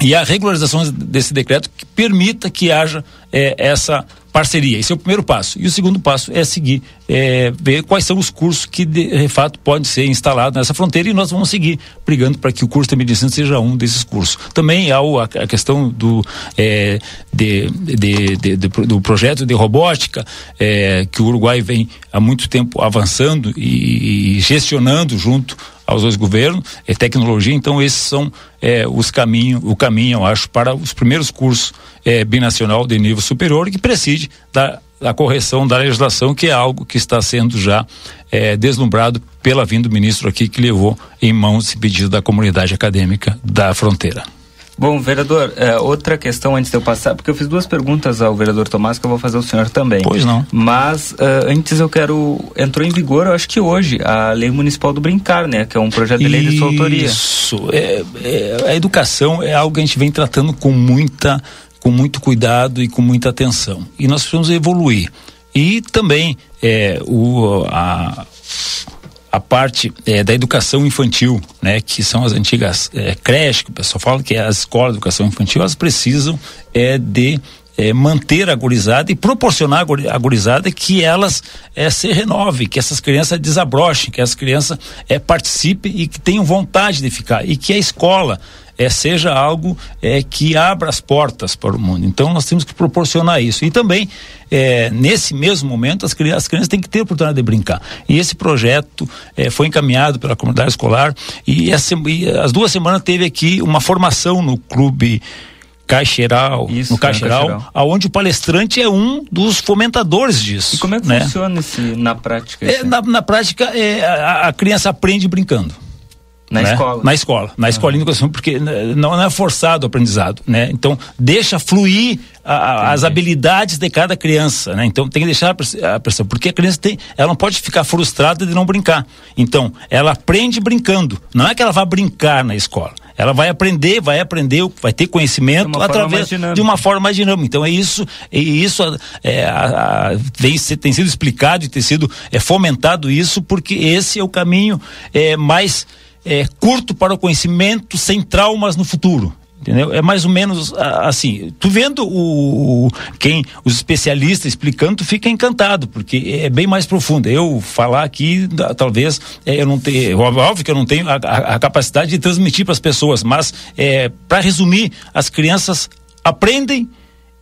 S28: e a regularização desse decreto que permita que haja é, essa parceria. Esse é o primeiro passo. E o segundo passo é seguir, é, ver quais são os cursos que de, fato podem ser instalados nessa fronteira e nós vamos seguir brigando para que o curso de medicina seja um desses cursos. Também há o, a, a, questão do, é, de, de, do projeto de robótica é, que o Uruguai vem há muito tempo avançando e, e gestionando junto aos dois governos, é tecnologia, então esses são é, os caminhos, o caminho, eu acho, para os primeiros cursos é, binacional de nível superior que preside da, da correção da legislação, que é algo que está sendo já é, deslumbrado pela vinda do ministro aqui, que levou em mãos esse pedido da comunidade acadêmica da fronteira.
S20: Bom, vereador, é, outra questão antes de eu passar, porque eu fiz duas perguntas ao vereador Tomás que eu vou fazer ao senhor também.
S28: Pois não.
S20: Mas uh, antes eu quero. Entrou em vigor, eu acho que hoje, a Lei Municipal do Brincar, né? Que é um projeto de lei de sua autoria.
S28: Isso. É, é, a educação é algo que a gente vem tratando com muita, com muito cuidado e com muita atenção. E nós precisamos evoluir. E também é, o, a, a parte é, da educação infantil, né, que são as antigas é, creches, que o pessoal fala que é as escolas de educação infantil, elas precisam é, de é, manter a gurizada e proporcionar a gurizada que elas é, se renovem, que essas crianças desabrochem, que as crianças é, participem e que tenham vontade de ficar. E que a escola é, seja algo é, que abra as portas para o mundo. Então nós temos que proporcionar isso. E também, é, nesse mesmo momento, as crianças, as crianças têm que ter a oportunidade de brincar. E esse projeto é, foi encaminhado pela comunidade escolar e, essa, e as duas semanas teve aqui uma formação no clube. Caixeiral,
S20: Isso,
S28: no Caixeiral, aonde o palestrante é um dos fomentadores disso.
S20: E como é que
S28: né?
S20: funciona esse, na prática?
S28: É, na, na, prática, é, a, a criança aprende brincando.
S20: Na
S28: né?
S20: escola.
S28: Na escola, na uhum. escolinha de educação, porque não, não, é forçado o aprendizado, né? Então, deixa fluir a, as habilidades de cada criança, né? Então, tem que deixar a pressão, porque a criança tem, ela não pode ficar frustrada de não brincar. Então, ela aprende brincando. Não é que ela vá brincar na escola. Ela vai aprender, vai aprender, vai ter conhecimento
S20: de
S28: através de uma forma mais dinâmica. Então é isso, é isso é, a, a, vem, tem sido explicado e tem sido é, fomentado isso, porque esse é o caminho é, mais é, curto para o conhecimento, sem traumas no futuro. Entendeu? É mais ou menos assim. Tu vendo o, quem os especialistas explicando, tu fica encantado, porque é bem mais profundo. Eu falar aqui, talvez é, eu não tenho, óbvio que eu não tenho a, a, a capacidade de transmitir para as pessoas, mas é, para resumir, as crianças aprendem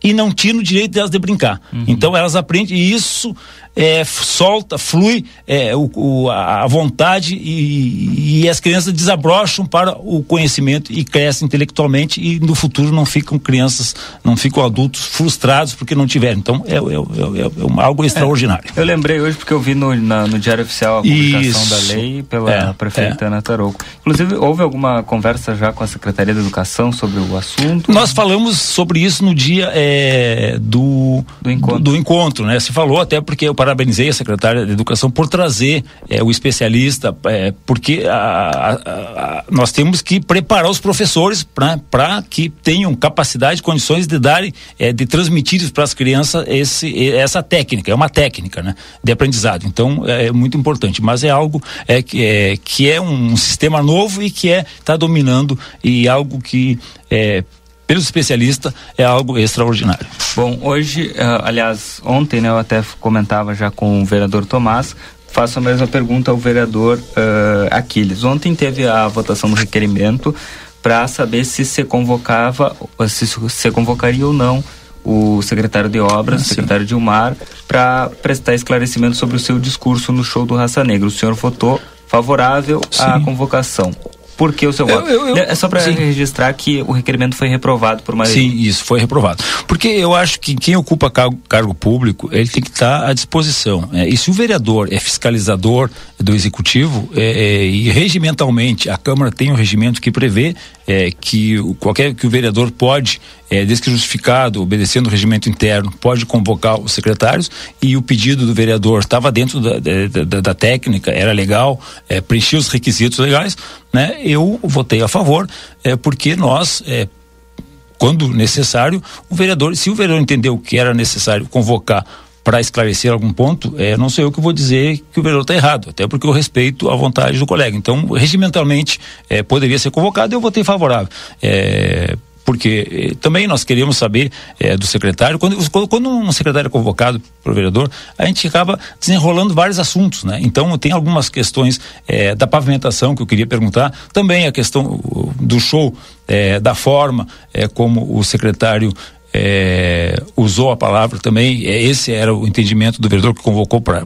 S28: e não tiram o direito delas de brincar. Uhum. Então elas aprendem e isso é, solta, flui é, o, o, a vontade e, e, as crianças desabrocham para o conhecimento e crescem intelectualmente e no futuro não ficam crianças, não ficam adultos frustrados porque não tiveram. Então é, é, é, é algo extraordinário.
S20: eu lembrei hoje porque eu vi no, na, no Diário Oficial a publicação Isso. da lei pela é, prefeita Ana Tarouco. Inclusive, houve alguma conversa já com a Secretaria da Educação sobre o assunto?
S28: Nós falamos sobre isso no dia do,
S20: do encontro.
S28: Do, do encontro, né? Se falou até porque o parabenizei a secretária de Educação por trazer é, o especialista, é, porque a, a, a, nós temos que preparar os professores para que tenham capacidade, condições de darem, é, de transmitir para as crianças esse, essa técnica, é uma técnica né, de aprendizado. Então é, é muito importante, mas é algo é, que, é, que é um sistema novo e que é está dominando e algo que é, pelos especialistas, é algo extraordinário.
S20: Bom, hoje, uh, aliás, ontem né, eu até comentava já com o vereador Tomás, faço a mesma pergunta ao vereador uh, Aquiles. Ontem teve a votação do requerimento para saber se se convocava, se se convocaria ou não o secretário de obras, ah, o secretário Dilmar, para prestar esclarecimento sobre o seu discurso no show do Raça Negra. O senhor votou favorável sim. à convocação. Por que o seu voto? Eu, eu, é só para registrar que o requerimento foi reprovado por maioria.
S28: Sim, isso, foi reprovado. Porque eu acho que quem ocupa cargo, cargo público, ele tem que estar à disposição. É, e se o vereador é fiscalizador do executivo, é, é, e regimentalmente, a Câmara tem um regimento que prevê é, que qualquer que o vereador pode, é, desde que justificado, obedecendo o regimento interno, pode convocar os secretários e o pedido do vereador estava dentro da, da, da, da, técnica, era legal, é, preenchia os requisitos legais, né? Eu votei a favor, é, porque nós é, quando necessário, o vereador, se o vereador entendeu que era necessário convocar para esclarecer algum ponto, é, não sou eu que vou dizer que o vereador está errado, até porque eu respeito a vontade do colega. Então, regimentalmente, é, poderia ser convocado eu votei favorável. É, porque eh, também nós queríamos saber eh, do secretário, quando, quando um secretário é convocado para o vereador, a gente acaba desenrolando vários assuntos, né? Então tem algumas questões eh, da pavimentação que eu queria perguntar, também a questão do show, da forma como o secretário é, usou a palavra também, é, esse era o entendimento do vereador que convocou para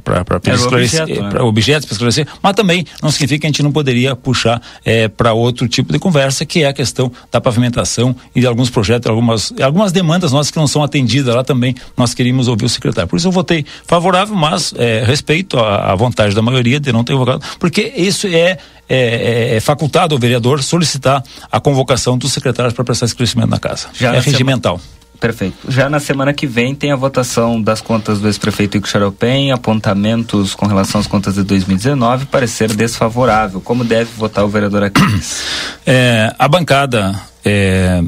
S28: esclarecer, objeto, né? objetos para esclarecer, mas também não significa que a gente não poderia puxar é, para outro tipo de conversa, que é a questão da pavimentação e de alguns projetos, algumas, algumas demandas nossas que não são atendidas lá também, nós queríamos ouvir o secretário. Por isso eu votei favorável, mas é, respeito a, a, vontade da maioria de não ter invocado, porque isso é, é, é, é facultado ao vereador solicitar a convocação dos secretários para prestar esclarecimento na casa. Já é regimental. Semana
S20: Perfeito. Já na semana que vem tem a votação das contas do ex-prefeito Ico Xaropem, apontamentos com relação às contas de 2019, parecer desfavorável. Como deve votar o vereador Aquiles?
S28: É, a bancada é,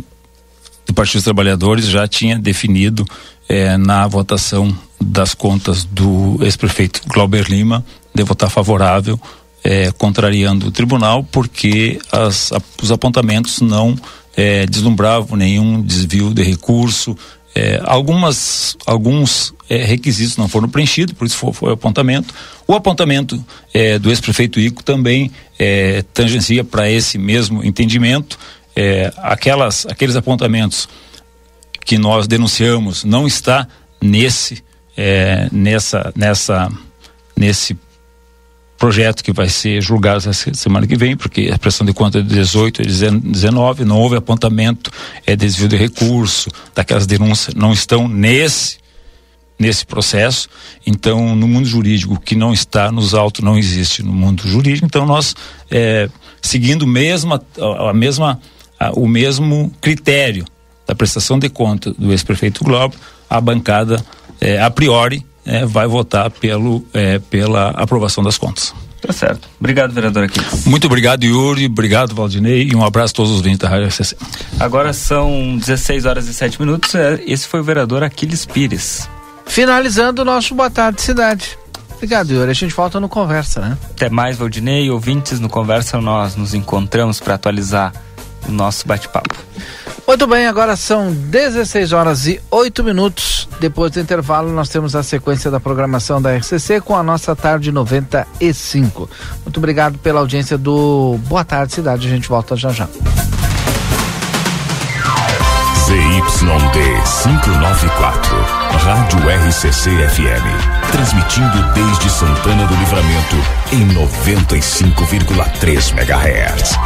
S28: do Partido dos Trabalhadores já tinha definido é, na votação das contas do ex-prefeito Glauber Lima de votar favorável, é, contrariando o tribunal, porque as, a, os apontamentos não é, deslumbravam nenhum desvio de recurso. É, algumas, alguns é, requisitos não foram preenchidos, por isso foi, foi o apontamento. O apontamento é, do ex-prefeito Ico também é, tangencia para esse mesmo entendimento. É, aquelas, aqueles apontamentos que nós denunciamos não está nesse, nessa, nessa, nesse projeto que vai ser julgado essa semana que vem, porque a pressão de conta é de 18 e 19, não houve apontamento, é desvio de recurso, daquelas denúncias não estão nesse nesse processo. Então, no mundo jurídico, o que não está nos autos não existe no mundo jurídico. Então, nós é, seguindo mesma, a, a mesma a, o mesmo critério da prestação de conta do ex-prefeito Globo, a bancada é, a priori é, vai votar pelo, é, pela aprovação das contas.
S20: Tá certo. Obrigado, vereador Aquiles.
S28: Muito obrigado, Yuri. Obrigado, Valdinei. E um abraço a todos os vindos da Rádio RCC.
S20: Agora são 16 horas e 7 minutos. É, esse foi o vereador Aquiles Pires.
S2: Finalizando o nosso Boa Tarde Cidade. Obrigado, Yuri. A gente volta no Conversa, né?
S20: Até mais, Valdinei. Ouvintes no Conversa, nós nos encontramos para atualizar o nosso bate-papo.
S2: Muito bem, agora são 16 horas e 8 minutos. Depois do intervalo, nós temos a sequência da programação da RCC com a nossa tarde 95. Muito obrigado pela audiência do Boa Tarde Cidade. A gente volta já já.
S31: ZYD 594, Rádio RCC FM. Transmitindo desde Santana do Livramento em 95,3 MHz.